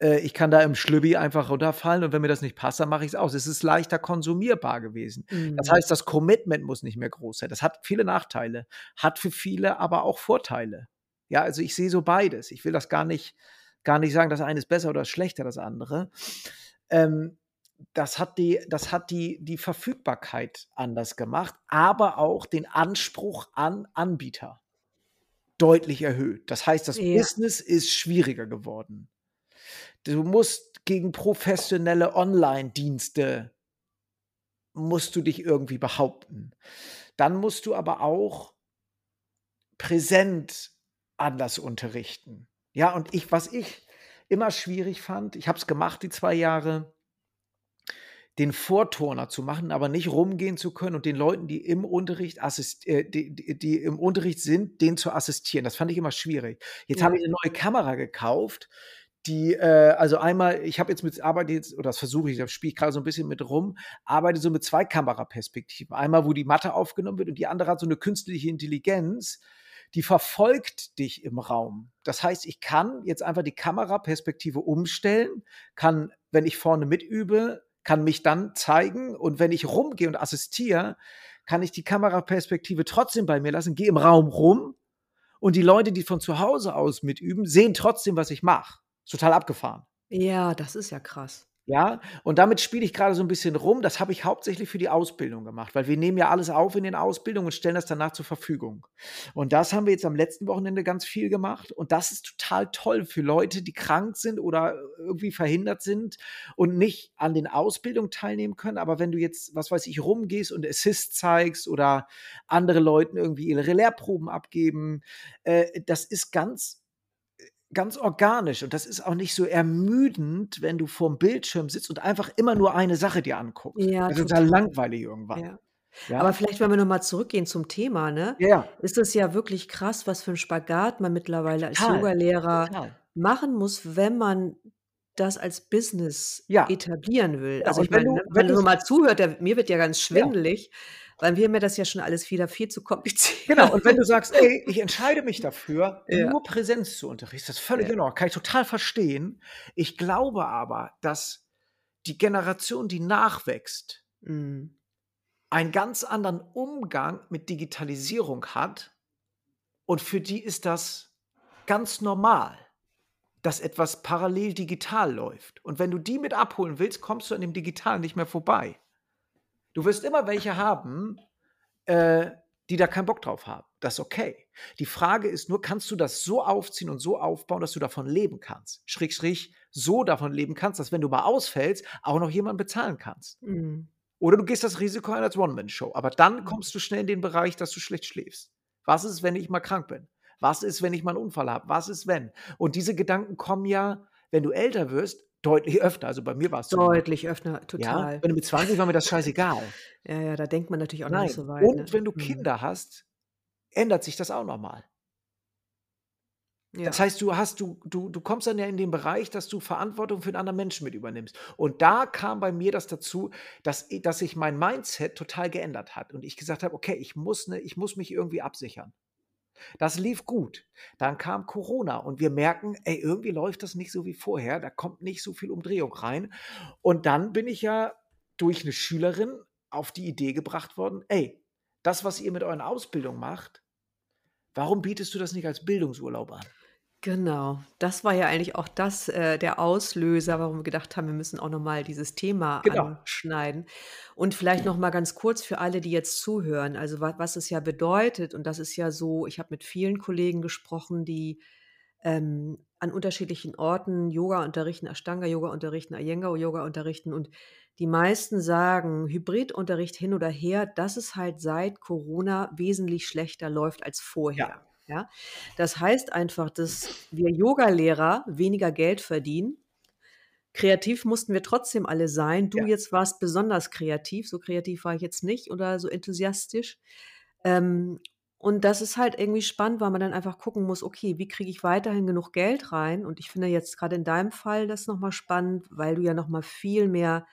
Äh, ich kann da im Schlübbi einfach runterfallen und wenn mir das nicht passt, dann mache ich's aus.“ Es ist leichter konsumierbar gewesen. Das Mhm. heißt, das Commitment muss nicht mehr groß sein. Das hat viele Nachteile, hat für viele aber auch Vorteile. Ja, also ich sehe so beides. Ich will das gar nicht gar nicht sagen, das eine ist besser oder schlechter, das andere. Ähm, das hat die das hat die die Verfügbarkeit anders gemacht, aber auch den Anspruch an Anbieter deutlich erhöht. Das heißt, das Ja. Business ist schwieriger geworden. Du musst gegen professionelle Onlinedienste musst du dich irgendwie behaupten. Dann musst du aber auch präsent anders unterrichten. Ja, und ich was ich immer schwierig fand, ich habe es gemacht die 2 Jahre, den Vorturner zu machen, aber nicht rumgehen zu können und den Leuten, die im Unterricht assist äh, die die die im Unterricht sind, denen zu assistieren. Das fand ich immer schwierig. Jetzt habe Ja. ich 'ne neue Kamera gekauft, die, äh also einmal ich habe jetzt mit arbeite jetzt oder das versuche ich, da spiele ich grade so 'n bisschen mit rum, arbeite so mit 2 Kameraperspektiven. Einmal, wo die Matte aufgenommen wird und die andere hat so 'ne künstliche Intelligenz, die verfolgt dich im Raum. Das heißt, ich kann jetzt einfach die Kameraperspektive umstellen, kann, wenn ich vorne mitübe kann mich dann zeigen und wenn ich rumgehe und assistiere, kann ich die Kameraperspektive trotzdem bei mir lassen, gehe im Raum rum und die Leute, die von zu Hause aus mitüben, sehen trotzdem, was ich mache. Total abgefahren. Ja, das ist ja krass. Ja, und damit spiele ich grade so 'n bisschen rum. Das habe ich hauptsächlich für die Ausbildung gemacht, weil wir nehmen ja alles auf in den Ausbildungen und stellen das danach zur Verfügung. Und das haben wir jetzt am letzten Wochenende ganz viel gemacht und das ist total toll für Leute, die krank sind oder irgendwie verhindert sind und nicht an den Ausbildungen teilnehmen können. Aber wenn du jetzt, was weiß ich, rumgehst und Assist zeigst oder andere Leuten irgendwie ihre Lehrproben abgeben, äh, das ist ganz ganz organisch und das ist auch nicht so ermüdend, wenn du vorm Bildschirm sitzt und einfach immer nur eine Sache dir anguckst. Ja, Das ist total. langweilig irgendwann. Ja. Ja? Aber vielleicht, wenn wir noch mal zurückgehen zum Thema, ne, Ja, ja. ist es ja wirklich krass, was für 'n Spagat man mittlerweile als Yogalehrer machen muss, wenn man das als Business Ja. etablieren will. Ja, Also, und ich wenn meine, du ne, wenn wenn du's mal zuhört, der mir wird ja ganz Ja. Weil mir mir das ja schon alles wieder viel zu kompliziert. Genau, und wenn du sagst: „Ey, ich entscheide mich dafür, Ja. nur Präsenz zu unterrichten“, ist das völlig Ja. Ordnung, kann ich total verstehen. Ich glaube aber, dass die Generation, die nachwächst Mhm. einen ganz anderen Umgang mit Digitalisierung hat und für die ist das ganz normal, dass etwas parallel digital läuft. Und wenn du die mit abholen willst, kommst du an dem Digitalen nicht mehr vorbei. Du wirst immer welche haben, äh, die da keinen Bock drauf haben. Das ist okay. Die Frage ist nur, kannst du das so aufziehen und so aufbauen, dass du davon leben kannst? Schrägstrich, so davon leben kannst, dass wenn du mal ausfällst, auch noch jemanden bezahlen kannst. Mhm. Oder du gehst das Risiko ein als One-Man-Show. Aber dann Mhm. kommst du schnell in den Bereich, dass du schlecht schläfst. Was ist, wenn ich mal krank bin? Was ist, wenn ich mal 'n Unfall habe? Was ist, wenn? Und diese Gedanken kommen ja, wenn du älter wirst, deutlich öfter. Also, bei mir war's so. Deutlich öfter, Ja, total. wenn du mit 20 war mir das scheißegal. Ja, ja, da denkt man natürlich auch Nein. nicht so weit, ne? Und wenn du Mhm. Kinder hast, ändert sich das auch noch mal. Das Ja. heißt, du hast du du du kommst dann ja in den Bereich, dass du Verantwortung für 'n anderen Menschen mit übernimmst. Und da kam bei mir das dazu, dass dass sich mein Mindset total geändert hat und ich gesagt habe: „Okay, ich muss 'ne ich muss mich irgendwie absichern.“ Das lief gut. Dann kam Corona und wir merken: „Ey, irgendwie läuft das nicht so wie vorher, da kommt nicht so viel Umdrehung rein.“ Und dann bin ich ja durch 'ne Schülerin auf die Idee gebracht worden: „Ey, das, was ihr mit euren Ausbildungen macht, warum bietest du das nicht als Bildungsurlaub an?“ Genau. Das war ja eigentlich auch das äh, der Auslöser, warum wir gedacht haben, wir müssen auch noch mal dieses Thema Genau. anschneiden. Und vielleicht noch mal ganz kurz für alle, die jetzt zuhören, also wa was es ja bedeutet und das ist ja so ich habe mit vielen Kollegen gesprochen, die, ähm, an unterschiedlichen Orten Yoga unterrichten, Ashtanga-Yoga unterrichten, Iyengar-Yoga unterrichten und die meisten sagen, Hybridunterricht hin oder her, dass es halt seit Corona wesentlich schlechter läuft als vorher. Ja. Das heißt einfach, dass wir Yogalehrer weniger Geld verdienen. Kreativ mussten wir trotzdem alle sein. Du Ja. jetzt warst besonders kreativ. So kreativ war ich jetzt nicht oder so enthusiastisch. Ähm, und das ist halt irgendwie spannend, weil man dann einfach gucken muss, okay, wie kriege ich weiterhin genug Geld rein? Und ich finde jetzt gerade in deinem Fall das nochmal spannend, weil du ja nochmal viel mehr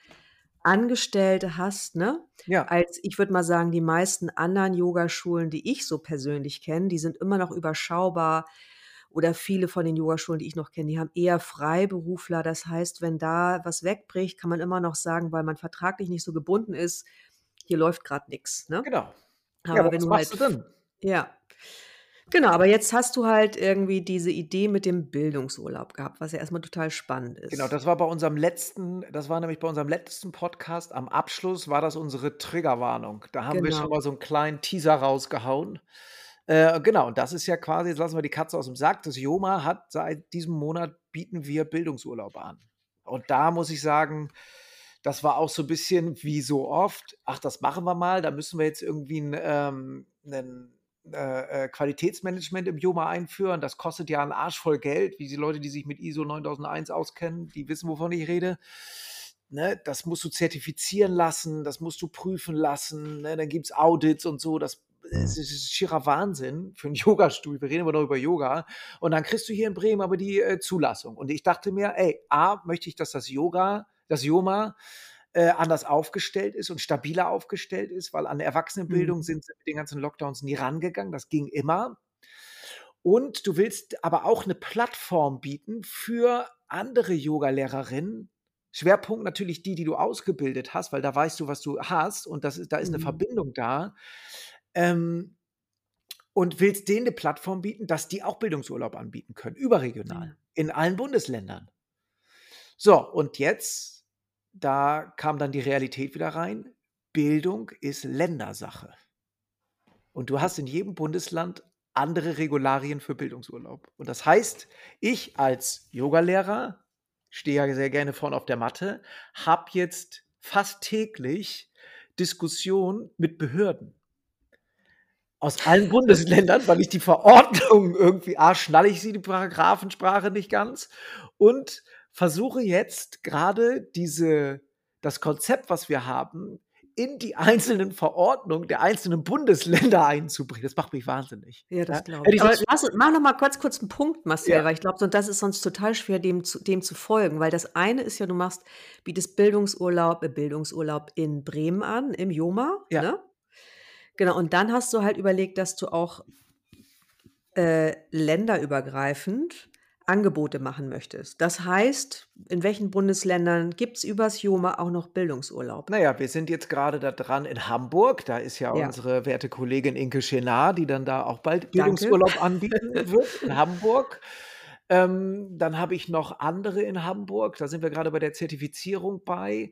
Angestellte hast, ne? Ja. Als ich würde mal sagen, die meisten anderen Yogaschulen, die ich so persönlich kenne, die sind immer noch überschaubar. Oder viele von den Yogaschulen, die ich noch kenne, die haben eher Freiberufler. Das heißt, wenn da was wegbricht, kann man immer noch sagen, weil man vertraglich nicht so gebunden ist, hier läuft gerade nichts. Ne? Genau. Aber Ja, aber wenn du halt du ja. Genau, aber jetzt hast du halt irgendwie diese Idee mit dem Bildungsurlaub gehabt, was ja erstmal total spannend Genau, ist. das war bei unserem letzten das war nämlich bei unserem letzten Podcast am Abschluss war das unsere Triggerwarnung. Da haben wir schon Genau. mal so 'n kleinen Teaser rausgehauen. Äh, genau, und das ist ja quasi jetzt lassen wir die Katze aus'm Sack. Das JOMA hat seit diesem Monat bieten wir Bildungsurlaub an. Und da muss ich sagen, das war auch so 'n bisschen wie so oft: „Ach, das machen wir mal. Da müssen wir jetzt irgendwie 'n ähm, 'nen äh, äh, Qualitätsmanagement im JOMA einführen. Das kostet ja 'n Arsch voll Geld.“ Wie die Leute, die sich mit ISO 9001 auskennen, die wissen, wovon ich rede. Ne, das musst du zertifizieren lassen, das musst du prüfen lassen, ne? Dann gibt's Audits und so. Das es ist schierer Wahnsinn für 'n Yogastudio. Wir reden immer noch über Yoga. Und dann kriegst du hier in Bremen aber die, äh, Zulassung. Und ich dachte mir: „Ey, A, möchte ich, dass das Yoga das JOMA, äh, anders aufgestellt ist und stabiler aufgestellt ist“, weil an Erwachsenenbildung Mhm. sind sie mit den ganzen Lockdowns nie rangegangen. Das ging immer. Und du willst aber auch 'ne Plattform bieten für andere Yogalehrerinnen. Schwerpunkt natürlich die, die du ausgebildet hast, weil da weißt du, was du hast und das ist da ist 'ne Mhm. Verbindung da. Ähm, und willst denen 'ne Plattform bieten, dass die auch Bildungsurlaub anbieten können, überregional, Ja. in allen Bundesländern. So, und jetzt da kam dann die Realität wieder rein. Bildung ist Ländersache. Und du hast in jedem Bundesland andere Regularien für Bildungsurlaub. Und das heißt, ich als Yogalehrer stehe ja sehr gerne vorne auf der Matte, habe jetzt fast täglich Diskussionen mit Behörden. Aus allen Bundesländern, weil ich die Verordnung irgendwie A, schnalle ich sie, die Paragraphensprache nicht ganz und versuche jetzt grade diese das Konzept, was wir haben, in die einzelnen Verordnungen der einzelnen Bundesländer einzubringen. Das macht mich wahnsinnig. Ja, das glaube ich. Aber lass mach noch mal kurz kurz 'n Punkt, Marcel, Ja. weil ich glaube, so das ist sonst total schwer, dem zu dem zu folgen, weil das eine ist ja, du machst bietest Bildungsurlaub äh, Bildungsurlaub in Bremen an, im JOMA, Ja. ne? Genau, und dann hast du halt überlegt, dass du auch äh, länderübergreifend Angebote machen möchtest. Das heißt, in welchen Bundesländern gibt's übers JOMA auch noch Bildungsurlaub? Na ja, wir sind jetzt grade da dran in Hamburg. Da ist ja Ja. unsere werte Kollegin Inke Schenard, die dann da auch bald Danke. Bildungsurlaub anbieten wird in Hamburg. Ähm, dann habe ich noch andere in Hamburg. Da sind wir grade bei der Zertifizierung bei.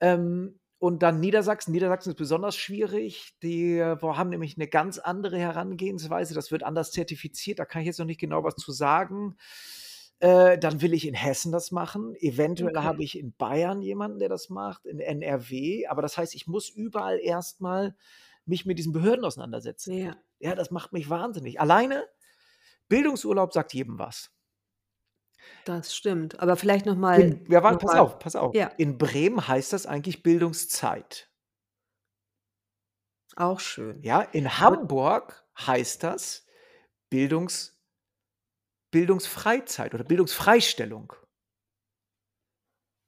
Ähm, und dann Niedersachsen. Niedersachsen ist besonders schwierig. Die äh, haben nämlich 'ne ganz andere Herangehensweise. Das wird anders zertifiziert. Da kann ich jetzt noch nicht genau was zu sagen. Äh, dann will ich in Hessen das machen. Eventuell habe Okay. ich in Bayern jemanden, der das macht, in NRW. Aber das heißt, ich muss überall erst mal mich mit diesen Behörden auseinandersetzen. Ja. Ja, das macht mich wahnsinnig. Alleine Bildungsurlaub sagt jedem was. Das stimmt. Aber vielleicht noch mal In ja, warte, noch pass mal auf, pass auf. ja. In Bremen heißt das eigentlich Bildungszeit. Auch schön. Ja, in Hamburg heißt das Bildungs Bildungsfreizeit oder Bildungsfreistellung.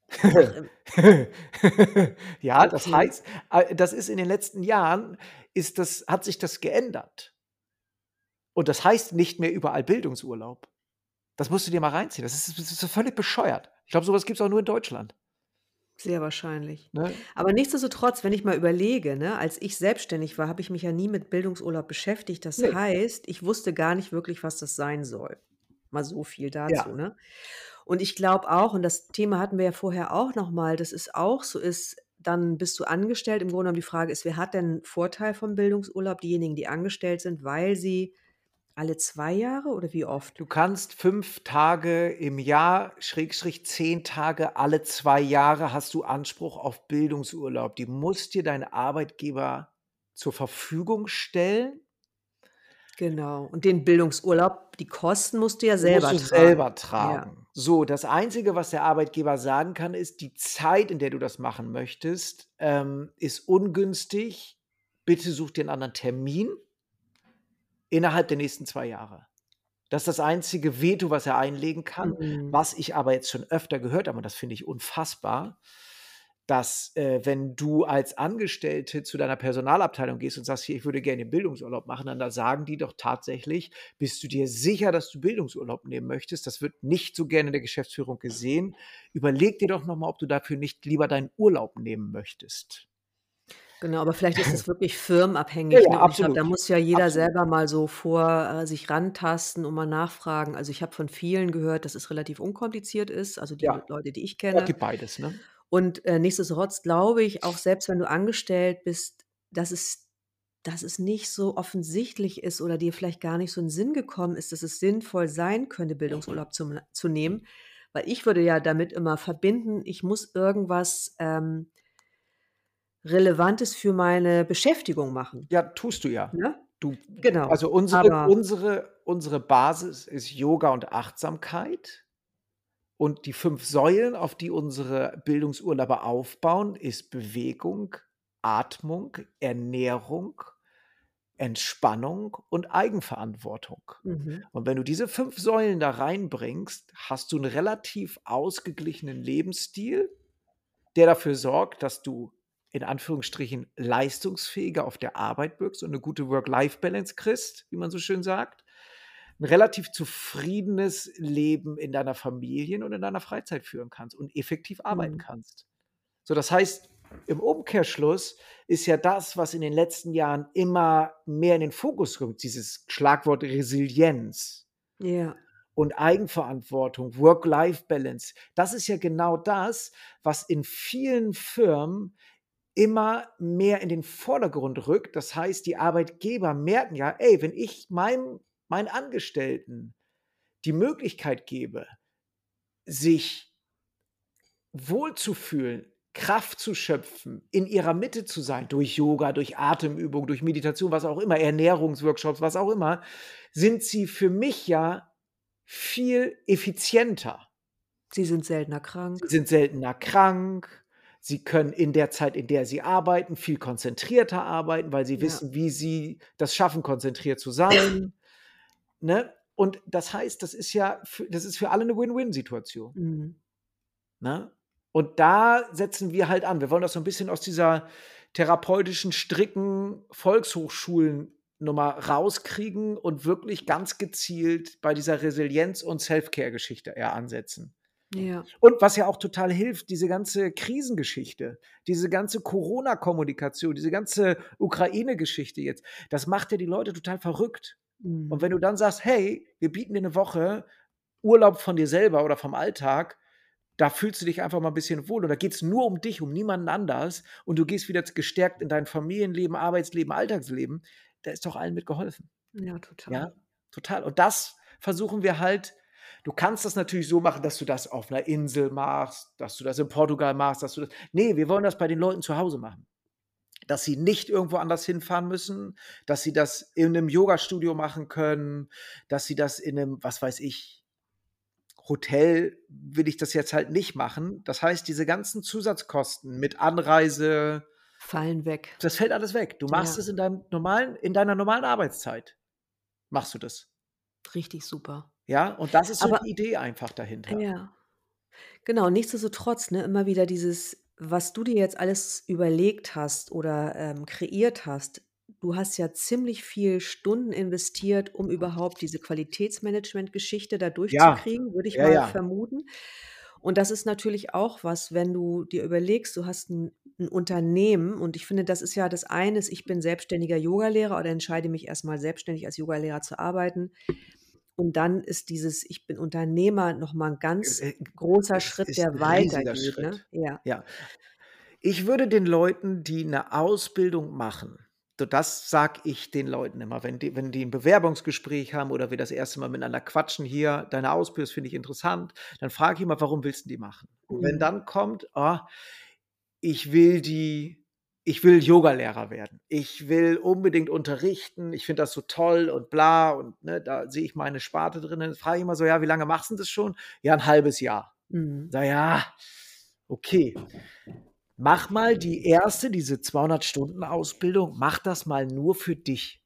Ja, das heißt, äh, das ist in den letzten Jahren ist das hat sich das geändert. Und das heißt nicht mehr überall Bildungsurlaub. Das musst du dir mal reinziehen. Das ist das ist so völlig bescheuert. Ich glaube, so was gibt's auch nur in Deutschland. Sehr wahrscheinlich. Ne? Aber nichtsdestotrotz, wenn ich mal überlege, ne, als ich selbstständig war, habe ich mich ja nie mit Bildungsurlaub beschäftigt. Das Ne. heißt, ich wusste gar nicht wirklich, was das sein soll. Mal so viel dazu, Ja. ne? Und ich glaube auch, und das Thema hatten wir ja vorher auch noch mal, dass es auch so ist, dann bist du angestellt. Im Grunde genommen die Frage ist, wer hat denn Vorteil vom Bildungsurlaub? Diejenigen, die angestellt sind, weil sie alle 2 Jahre oder wie oft? Du kannst 5 Tage im Jahr, Schrägstrich 10 Tage alle 2 Jahre hast du Anspruch auf Bildungsurlaub. Die muss dir dein Arbeitgeber zur Verfügung stellen. Genau. Und den Bildungsurlaub, die Kosten musst du ja selber musst du tragen. selber Ja. tragen. So, das Einzige, was der Arbeitgeber sagen kann, ist, die Zeit, in der du das machen möchtest, ähm, ist ungünstig. Bitte such dir einen anderen Termin innerhalb der nächsten 2 Jahre. Das ist das einzige Veto, was er einlegen kann. Mhm. Was ich aber jetzt schon öfter gehört habe, und das finde ich unfassbar, dass, äh, wenn du als Angestellte zu deiner Personalabteilung gehst und sagst: „Hier, ich würde gerne den Bildungsurlaub machen“, dann da sagen die doch tatsächlich: „Bist du dir sicher, dass du Bildungsurlaub nehmen möchtest? Das wird nicht so gerne in der Geschäftsführung gesehen. Überleg dir doch noch mal, ob du dafür nicht lieber deinen Urlaub nehmen möchtest.“ Genau, aber vielleicht ist es wirklich firmenabhängig, Ja, ne? Und ich glaube, absolut. da muss ja jeder Absolut. selber mal so vor äh, sich rantasten und mal nachfragen. Also, ich habe von vielen gehört, dass es relativ unkompliziert ist, also die Ja. Leute, die ich Ja, kenne. gibt beides, ne? Und, äh, nichtsdestotrotz glaube ich, auch selbst wenn du angestellt bist, dass es dass es nicht so offensichtlich ist oder dir vielleicht gar nicht so in Sinn gekommen ist, dass es sinnvoll sein könnte, Bildungsurlaub zum zu nehmen. Weil ich würde ja damit immer verbinden, ich muss irgendwas, ähm Relevantes für meine Beschäftigung machen, Ja, tust du ja. ne? Du Genau, also unsere aber unsere unsere Basis ist Yoga und Achtsamkeit. Und die 5 Säulen, auf die unsere Bildungsurlaube aufbauen, ist Bewegung, Atmung, Ernährung, Entspannung und Eigenverantwortung. Mhm. Und wenn du diese 5 Säulen da reinbringst, hast du 'n relativ ausgeglichenen Lebensstil, der dafür sorgt, dass du in Anführungsstrichen leistungsfähiger auf der Arbeit wirkst und 'ne gute Work-Life-Balance kriegst, wie man so schön sagt. 'N relativ zufriedenes Leben in deiner Familien und in deiner Freizeit führen kannst und effektiv arbeiten Mhm. kannst. So, das heißt, im Umkehrschluss ist ja das, was in den letzten Jahren immer mehr in den Fokus rückt, dieses Schlagwort Resilienz Ja. und Eigenverantwortung, Work-Life-Balance. Das ist ja genau das, was in vielen Firmen immer mehr in den Vordergrund rückt. Das heißt, die Arbeitgeber merken ja: „Ey, wenn ich meinem meinen Angestellten die Möglichkeit gebe, sich wohlzufühlen, Kraft zu schöpfen, in ihrer Mitte zu sein, durch Yoga, durch Atemübung, durch Meditation, was auch immer, Ernährungsworkshops, was auch immer, sind sie für mich ja viel effizienter.“ Sie sind seltener krank. Sie sind seltener krank. Sie können in der Zeit, in der sie arbeiten, viel konzentrierter arbeiten, weil sie Ja. wissen, wie sie das schaffen, konzentriert zu sein, ne? Und das heißt, das ist ja für das ist für alle 'ne Win-Win-Situation. Mhm. Ne? Und da setzen wir halt an. Wir wollen das so 'n bisschen aus dieser therapeutischen, stricken Volkshochschulennummer rauskriegen und wirklich ganz gezielt bei dieser Resilienz und Self-Care-Geschichte eher ansetzen. Ja. Und was ja auch total hilft, diese ganze Krisengeschichte, diese ganze Corona-Kommunikation, diese ganze Ukraine-Geschichte jetzt, das macht ja die Leute total verrückt. Und Mhm. wenn du dann sagst: „Hey, wir bieten dir 'ne Woche Urlaub von dir selber oder vom Alltag, da fühlst du dich einfach mal 'n bisschen wohl und da geht's nur um dich, um niemanden anders und du gehst wieder gestärkt in dein Familienleben, Arbeitsleben, Alltagsleben“, da ist doch allen mit geholfen. Ja, total. Ja, total. Und das versuchen wir halt du kannst das natürlich so machen, dass du das auf 'ner Insel machst, dass du das in Portugal machst, dass du das ne, wir wollen das bei den Leuten zu Hause machen. Dass sie nicht irgendwo anders hinfahren müssen, dass sie das in 'nem Yogastudio machen können, dass sie das in 'nem, was weiß ich Hotel will ich das jetzt halt nicht machen. Das heißt, diese ganzen Zusatzkosten mit Anreise Fallen weg. das fällt alles weg. Du machst Ja. es in deinem normalen in deiner normalen Arbeitszeit machst du das. Richtig super. Ja, und das ist so Aber die Idee einfach dahinter. Ja. Genau, nichtsdestotrotz, ne, immer wieder dieses, was du dir jetzt alles überlegt hast oder, ähm, kreiert hast. Du hast ja ziemlich viel Stunden investiert, um überhaupt diese Qualitätsmanagement-Geschichte da Ja. durchzukriegen, würde ich Ja, mal ja. vermuten. Und das ist natürlich auch was, wenn du dir überlegst, du hast 'n 'n Unternehmen und ich finde, das ist ja das eine ist, ich bin selbstständiger Yogalehrer oder entscheide mich erst mal selbstständig als Yogalehrer zu arbeiten. Und dann ist dieses „Ich bin Unternehmer“ noch mal 'n ganz Äh, großer Schritt, der weitergeht, ne? Ja. Ja. Ich würde den Leuten, die 'ne Ausbildung machen so das sage ich den Leuten immer, wenn die wenn die 'n Bewerbungsgespräch haben oder wir das erste Mal miteinander quatschen: „Hier, deine Ausbildung, finde ich interessant.“ Dann frage ich immer: „Warum willst 'n die machen?“ Und wenn Mhm. dann kommt: „Oh, ich will die ich will Yogalehrer werden. Ich will unbedingt unterrichten. Ich finde das so toll und bla. Und ne, da sehe ich meine Sparte drin. Dann frage ich immer so, ja, wie lange machst du das schon? Ja, ein halbes Jahr. Mhm. Na ja, okay. Mach mal die erste, diese 200-Stunden-Ausbildung, mach das mal nur für dich.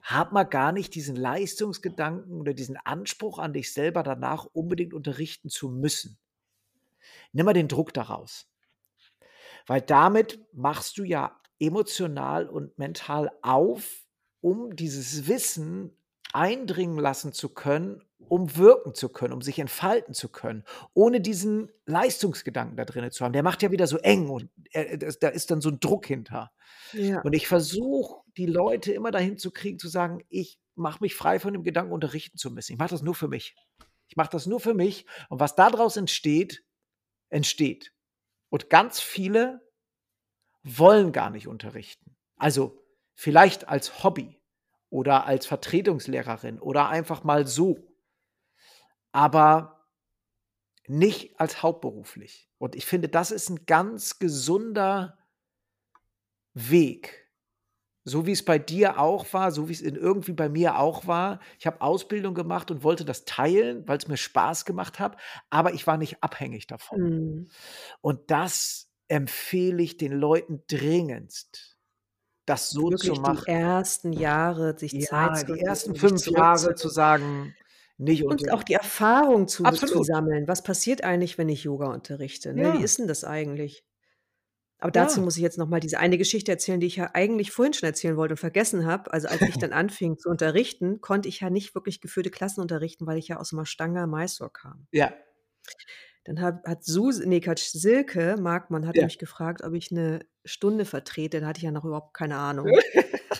Hab mal gar nicht diesen Leistungsgedanken oder diesen Anspruch an dich selber danach unbedingt unterrichten zu müssen. Nimm mal den Druck daraus. Weil damit machst du ja emotional und mental auf, um dieses Wissen eindringen lassen zu können, um wirken zu können, um sich entfalten zu können, ohne diesen Leistungsgedanken da drin zu haben. Der macht ja wieder so eng und äh, das- da ist dann so ein Druck hinter. Ja. Und ich versuche, die Leute immer dahin zu kriegen, zu sagen, ich mache mich frei von dem Gedanken, unterrichten zu müssen. Ich mache das nur für mich. Ich mache das nur für mich. Und was daraus entsteht, entsteht. Und ganz viele wollen gar nicht unterrichten. Also vielleicht als Hobby oder als Vertretungslehrerin oder einfach mal so. Aber nicht als hauptberuflich. Und ich finde, das ist ein ganz gesunder Weg. So wie es bei dir auch war, so wie es in irgendwie bei mir auch war. Ich habe Ausbildung gemacht und wollte das teilen, weil es mir Spaß gemacht hat, aber ich war nicht abhängig davon. Mhm. Und das empfehle ich den Leuten dringendst, das so zu Wirklich die machen. ersten Jahre sich Ja, Zeit zu die ersten fünf Jahre zu sagen, nicht Und unter auch die Erfahrung zu, zu sammeln. Was passiert eigentlich, wenn ich Yoga unterrichte? Ne? Wie Ja. ist denn das eigentlich? Aber dazu Ja. muss ich jetzt noch mal diese eine Geschichte erzählen, die ich ja eigentlich vorhin schon erzählen wollte und vergessen habe. Also als ich dann anfing zu unterrichten, konnte ich ja nicht wirklich geführte Klassen unterrichten, weil ich ja aus dem Ashtanga Mysore kam. Ja. Dann hat, hat Sus, nee, Quatsch, Silke Markmann hatte Ja. mich gefragt, ob ich eine Stunde vertrete. Da hatte ich ja noch überhaupt keine Ahnung.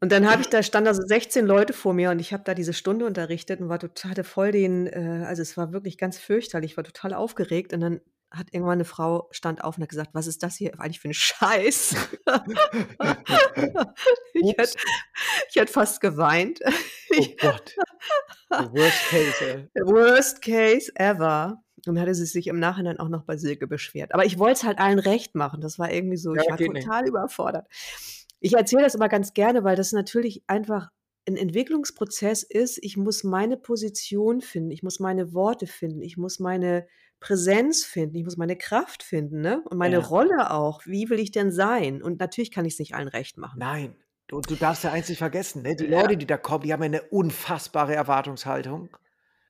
Und dann habe ich da standen also 16 Leute vor mir und ich habe da diese Stunde unterrichtet und war total hatte voll den, äh, also es war wirklich ganz fürchterlich, ich war total aufgeregt und dann hat irgendwann eine Frau stand auf und hat gesagt, was ist das hier eigentlich für ein Scheiß? ich, hätte, ich hätte fast geweint. Oh Gott. The worst case, ey. Worst case ever. Und hatte sie sich im Nachhinein auch noch bei Silke beschwert. Aber ich wollte es halt allen recht machen. Das war irgendwie so, Ja, ich war geht nicht. total überfordert. Ich erzähle das aber ganz gerne, weil das natürlich einfach ein Entwicklungsprozess ist. Ich muss meine Position finden, ich muss meine Worte finden, ich muss meine Präsenz finden, ich muss meine Kraft finden, ne? Und meine Ja. Rolle auch. Wie will ich denn sein? Und natürlich kann ich es nicht allen recht machen. Nein. Du, du darfst ja eins nicht vergessen, ne? Die Ja. Leute, die da kommen, die haben eine unfassbare Erwartungshaltung.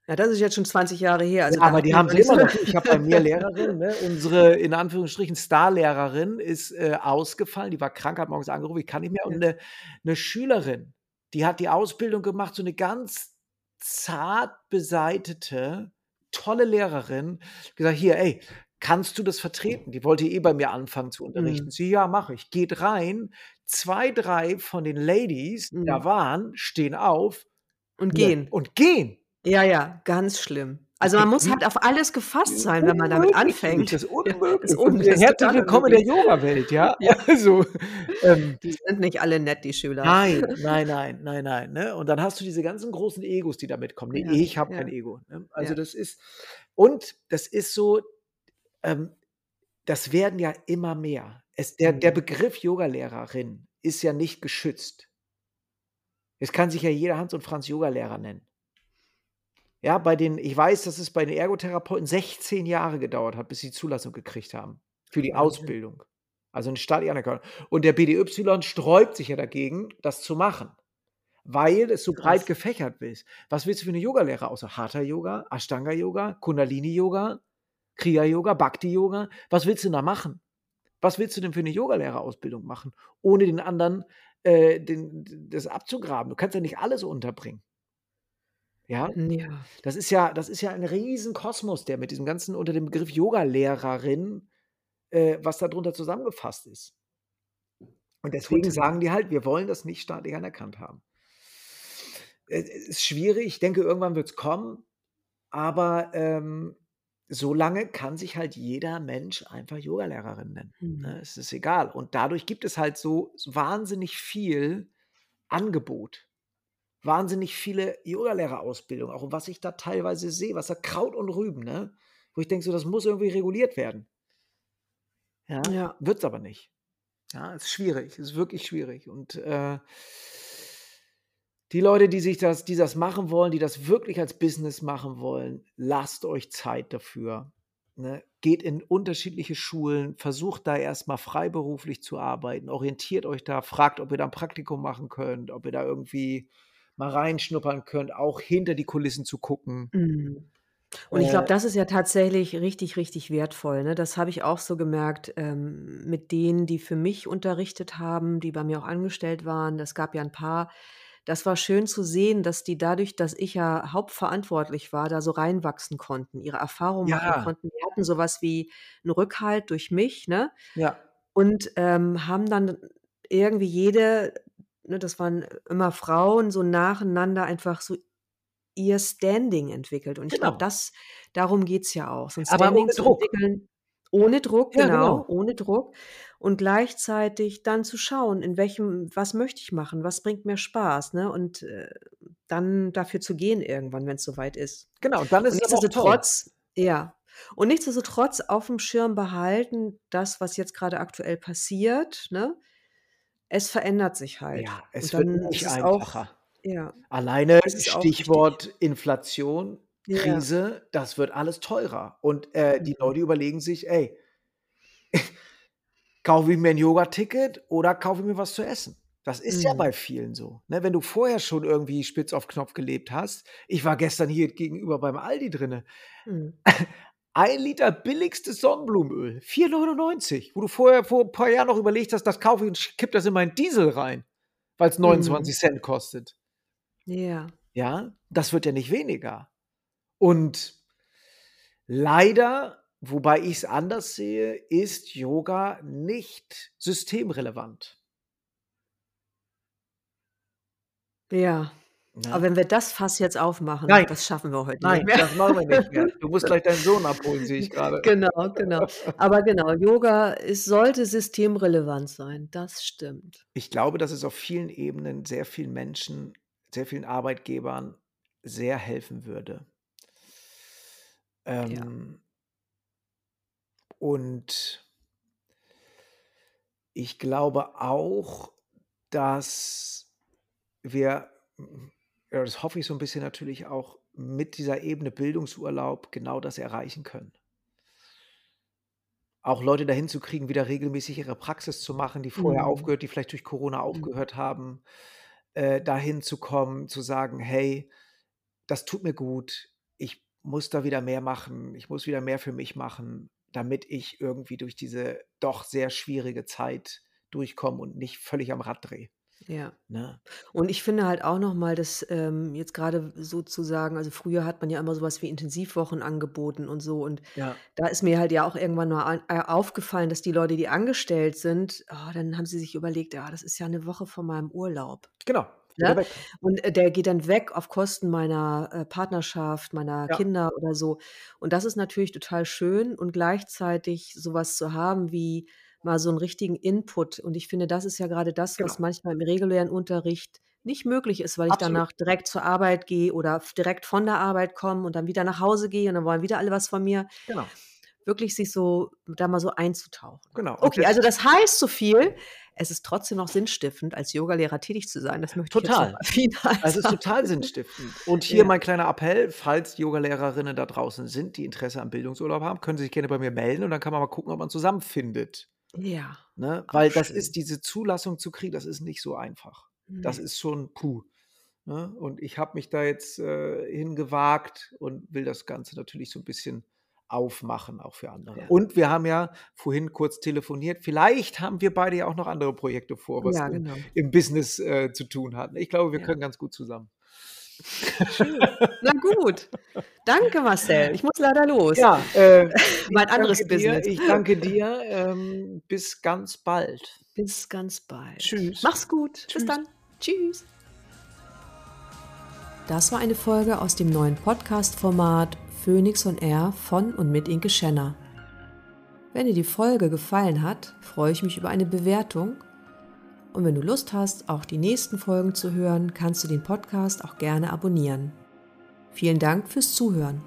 Ja, das ist jetzt schon 20 Jahre her. Also ja, aber die haben sie immer noch. Ich habe bei mir Lehrerin, ne? unsere in Anführungsstrichen Starlehrerin ist äh, ausgefallen, die war krank, hat morgens angerufen, ich kann nicht mehr. Und eine, eine Schülerin, die hat die Ausbildung gemacht, so eine ganz zart beseitete, tolle Lehrerin, gesagt, hier, ey, kannst du das vertreten? Die wollte eh bei mir anfangen zu unterrichten. Mhm. Sie, ja, mache ich. Geht rein. Zwei, drei von den Ladies, die da Mhm. waren, stehen auf Und gehen. und gehen. Ja, ja, ganz schlimm. Also man muss halt auf alles gefasst sein, wenn man damit Unmöglich, anfängt. Das ist unmöglich. das ist herzlich total willkommen in der unmöglich. Yoga-Welt, ja? Ja. Also, ähm, Die sind nicht alle nett, die Schüler. nein, nein, nein, nein, nein. Ne? Und dann hast du diese ganzen großen Egos, die da mitkommen. Nee, Ja, ich habe ja. kein Ego. Ne? Also das ist, und das ist so, ähm, das werden ja immer mehr. Es, der, der Mhm. Begriff Yogalehrerin ist ja nicht geschützt. Es kann sich ja jeder Hans und Franz Yogalehrer nennen. Ja, bei den, ich weiß, dass es bei den Ergotherapeuten 16 Jahre gedauert hat, bis sie Zulassung gekriegt haben für die. Ausbildung. Also eine staatliche Anerkennung. Und der BDY sträubt sich ja dagegen, das zu machen, weil es so breit Krass. gefächert ist. Was willst du für eine Yogalehrer außer Hatha Yoga, Ashtanga Yoga, Kundalini Yoga, Kriya Yoga, Bhakti Yoga? Was willst du da machen? Was willst du denn für eine Yogalehrerausbildung machen, ohne den anderen äh, den, das abzugraben? Du kannst ja nicht alles unterbringen. Ja, Ja. das ist ja, das ist ja ein Riesenkosmos, der mit diesem ganzen unter dem Begriff Yogalehrerin, äh, was darunter zusammengefasst ist. Und deswegen Total. sagen die halt, wir wollen das nicht staatlich anerkannt haben. Äh, Es ist schwierig, ich denke, irgendwann wird es kommen, aber ähm, so lange kann sich halt jeder Mensch einfach Yogalehrerin nennen. Ne? Mhm. Es ist egal. Und dadurch gibt es halt so wahnsinnig viel Angebot wahnsinnig viele Yogalehrerausbildungen, auch was ich da teilweise sehe, was da Kraut und Rüben, ne? Wo ich denke, so, das muss irgendwie reguliert werden. Ja, Ja. wird's aber nicht. Ja, ist schwierig, ist wirklich schwierig. Und äh, die Leute, die sich das, die das machen wollen, die das wirklich als Business machen wollen, lasst euch Zeit dafür. Ne? Geht in unterschiedliche Schulen, versucht da erstmal freiberuflich zu arbeiten, orientiert euch da, fragt, ob ihr da ein Praktikum machen könnt, ob ihr da irgendwie mal reinschnuppern könnt, auch hinter die Kulissen zu gucken. Mhm. Und ich glaube, Äh, das ist ja tatsächlich richtig, richtig wertvoll. Ne? Das habe ich auch so gemerkt ähm, mit denen, die für mich unterrichtet haben, die bei mir auch angestellt waren. Es gab ja ein paar. Das war schön zu sehen, dass die dadurch, dass ich ja hauptverantwortlich war, da so reinwachsen konnten, ihre Erfahrungen machen ja, konnten. Die hatten sowas wie einen Rückhalt durch mich, ne? ja, Und ähm, haben dann irgendwie jede, ne, das waren immer Frauen, so nacheinander einfach so ihr Standing entwickelt. Und ich glaube, genau. das darum geht's ja auch, so 'n Aber ohne zu Druck. entwickeln ohne Druck, Ja, genau, genau. ohne Druck und gleichzeitig dann zu schauen, in welchem was möchte ich machen, was bringt mir Spaß, ne? Und, äh, dann dafür zu gehen irgendwann, wenn's soweit ist. Genau, und dann ist Und es nichtsdestotrotz ja. Und nichtsdestotrotz aufm Schirm behalten, das, was jetzt grade aktuell passiert, ne? Es verändert sich halt. Ja, es wird nicht es auch einfacher. ja, Alleine. Stichwort Inflation, Ja. Krise, das wird alles teurer. Und äh, die Mhm. Leute überlegen sich, ey, kaufe ich mir ein Yoga-Ticket oder kaufe ich mir was zu essen? Das ist ja Mhm. bei vielen so. Ne? Wenn du vorher schon irgendwie spitz auf Knopf gelebt hast. Ich war gestern hier gegenüber beim Aldi drinne. Mhm. Ein Liter billigstes Sonnenblumenöl, 4,99. Wo du vorher vor ein paar Jahren noch überlegt hast, das kaufe ich und kipp das in meinen Diesel rein, weil es Mhm. 29 Cent kostet. Ja. Ja, das wird ja nicht weniger. Und leider, wobei ich es anders sehe, ist Yoga nicht systemrelevant. Ja. Aber wenn wir das Fass jetzt aufmachen, Nein. das schaffen wir heute Nein, nicht mehr. das machen wir nicht mehr. Du musst gleich deinen Sohn abholen, sehe ich grade. Genau, genau. Aber genau, Yoga, es sollte systemrelevant sein. Das stimmt. Ich glaube, dass es auf vielen Ebenen sehr vielen Menschen, sehr vielen Arbeitgebern sehr helfen würde. Ja. Ähm und ich glaube auch, dass wir ja, das hoffe ich so 'n bisschen natürlich auch, mit dieser Ebene Bildungsurlaub genau das erreichen können. Auch Leute dahin zu kriegen, wieder regelmäßig ihre Praxis zu machen, die vorher Mhm. aufgehört die vielleicht durch Corona Mhm. aufgehört haben, äh, dahin zu kommen, zu sagen: „Hey, das tut mir gut. Ich muss da wieder mehr machen. Ich muss wieder mehr für mich machen, damit ich irgendwie durch diese doch sehr schwierige Zeit durchkomme und nicht völlig am Rad drehe.“ Ja. Ne? Und ich finde halt auch noch mal, dass, ähm, jetzt grade sozusagen also, früher hat man ja immer so was wie Intensivwochen angeboten und so. Und Ja. da ist mir halt ja auch irgendwann mal an äh, aufgefallen, dass die Leute, die angestellt sind, oh, dann haben sie sich überlegt: „Ja, das ist ja 'ne Woche von meinem Urlaub.“ Genau, wieder Ne? weg. Und, äh, der geht dann weg auf Kosten meiner, äh, Partnerschaft, meiner Ja. Kinder oder so. Und das ist natürlich total schön und gleichzeitig so was zu haben wie mal so 'n richtigen Input. Und ich finde, das ist ja grade das, was Genau. manchmal im regulären Unterricht nicht möglich ist, weil ich Absolut. danach direkt zur Arbeit gehe oder direkt von der Arbeit komme und dann wieder nach Hause gehe und dann wollen wieder alle was von mir. Genau. Wirklich sich so da mal so einzutauchen. Genau. Und Okay, also das heißt so viel, es ist trotzdem noch sinnstiftend, als Yogalehrer tätig zu sein. Das möchte ich jetzt Total. mal final Es ist total sinnstiftend. Und hier Ja. mein kleiner Appell, falls Yogalehrerinnen da draußen sind, die Interesse am Bildungsurlaub haben, können Sie sich gerne bei mir melden und dann kann man mal gucken, ob man zusammenfindet. Ja, Ne? Weil das schön. ist diese Zulassung zu kriegen, das ist nicht so einfach. Das Ne. ist schon puh, ne? Und ich habe mich da jetzt, äh, hingewagt und will das Ganze natürlich so 'n bisschen aufmachen, auch für andere. Ja. Und wir haben ja vorhin kurz telefoniert. Vielleicht haben wir beide ja auch noch andere Projekte vor, was Ja, im genau. im Business, äh, zu tun hat. Ich glaube, wir Ja. können ganz gut zusammen. Schön. Na gut. Danke, Marcel. Ich muss leider los. Ja, äh, Mein anderes dir. Business. Ich danke dir. Ähm, bis ganz bald. Bis ganz bald. Tschüss. Mach's gut. Bis Tschüss. dann. Tschüss. Das war eine Folge aus dem neuen Podcast-Format Phoenix on Air von und mit Inke Schenner. Wenn dir die Folge gefallen hat, freue ich mich über eine Bewertung. Und wenn du Lust hast, auch die nächsten Folgen zu hören, kannst du den Podcast auch gerne abonnieren. Vielen Dank fürs Zuhören.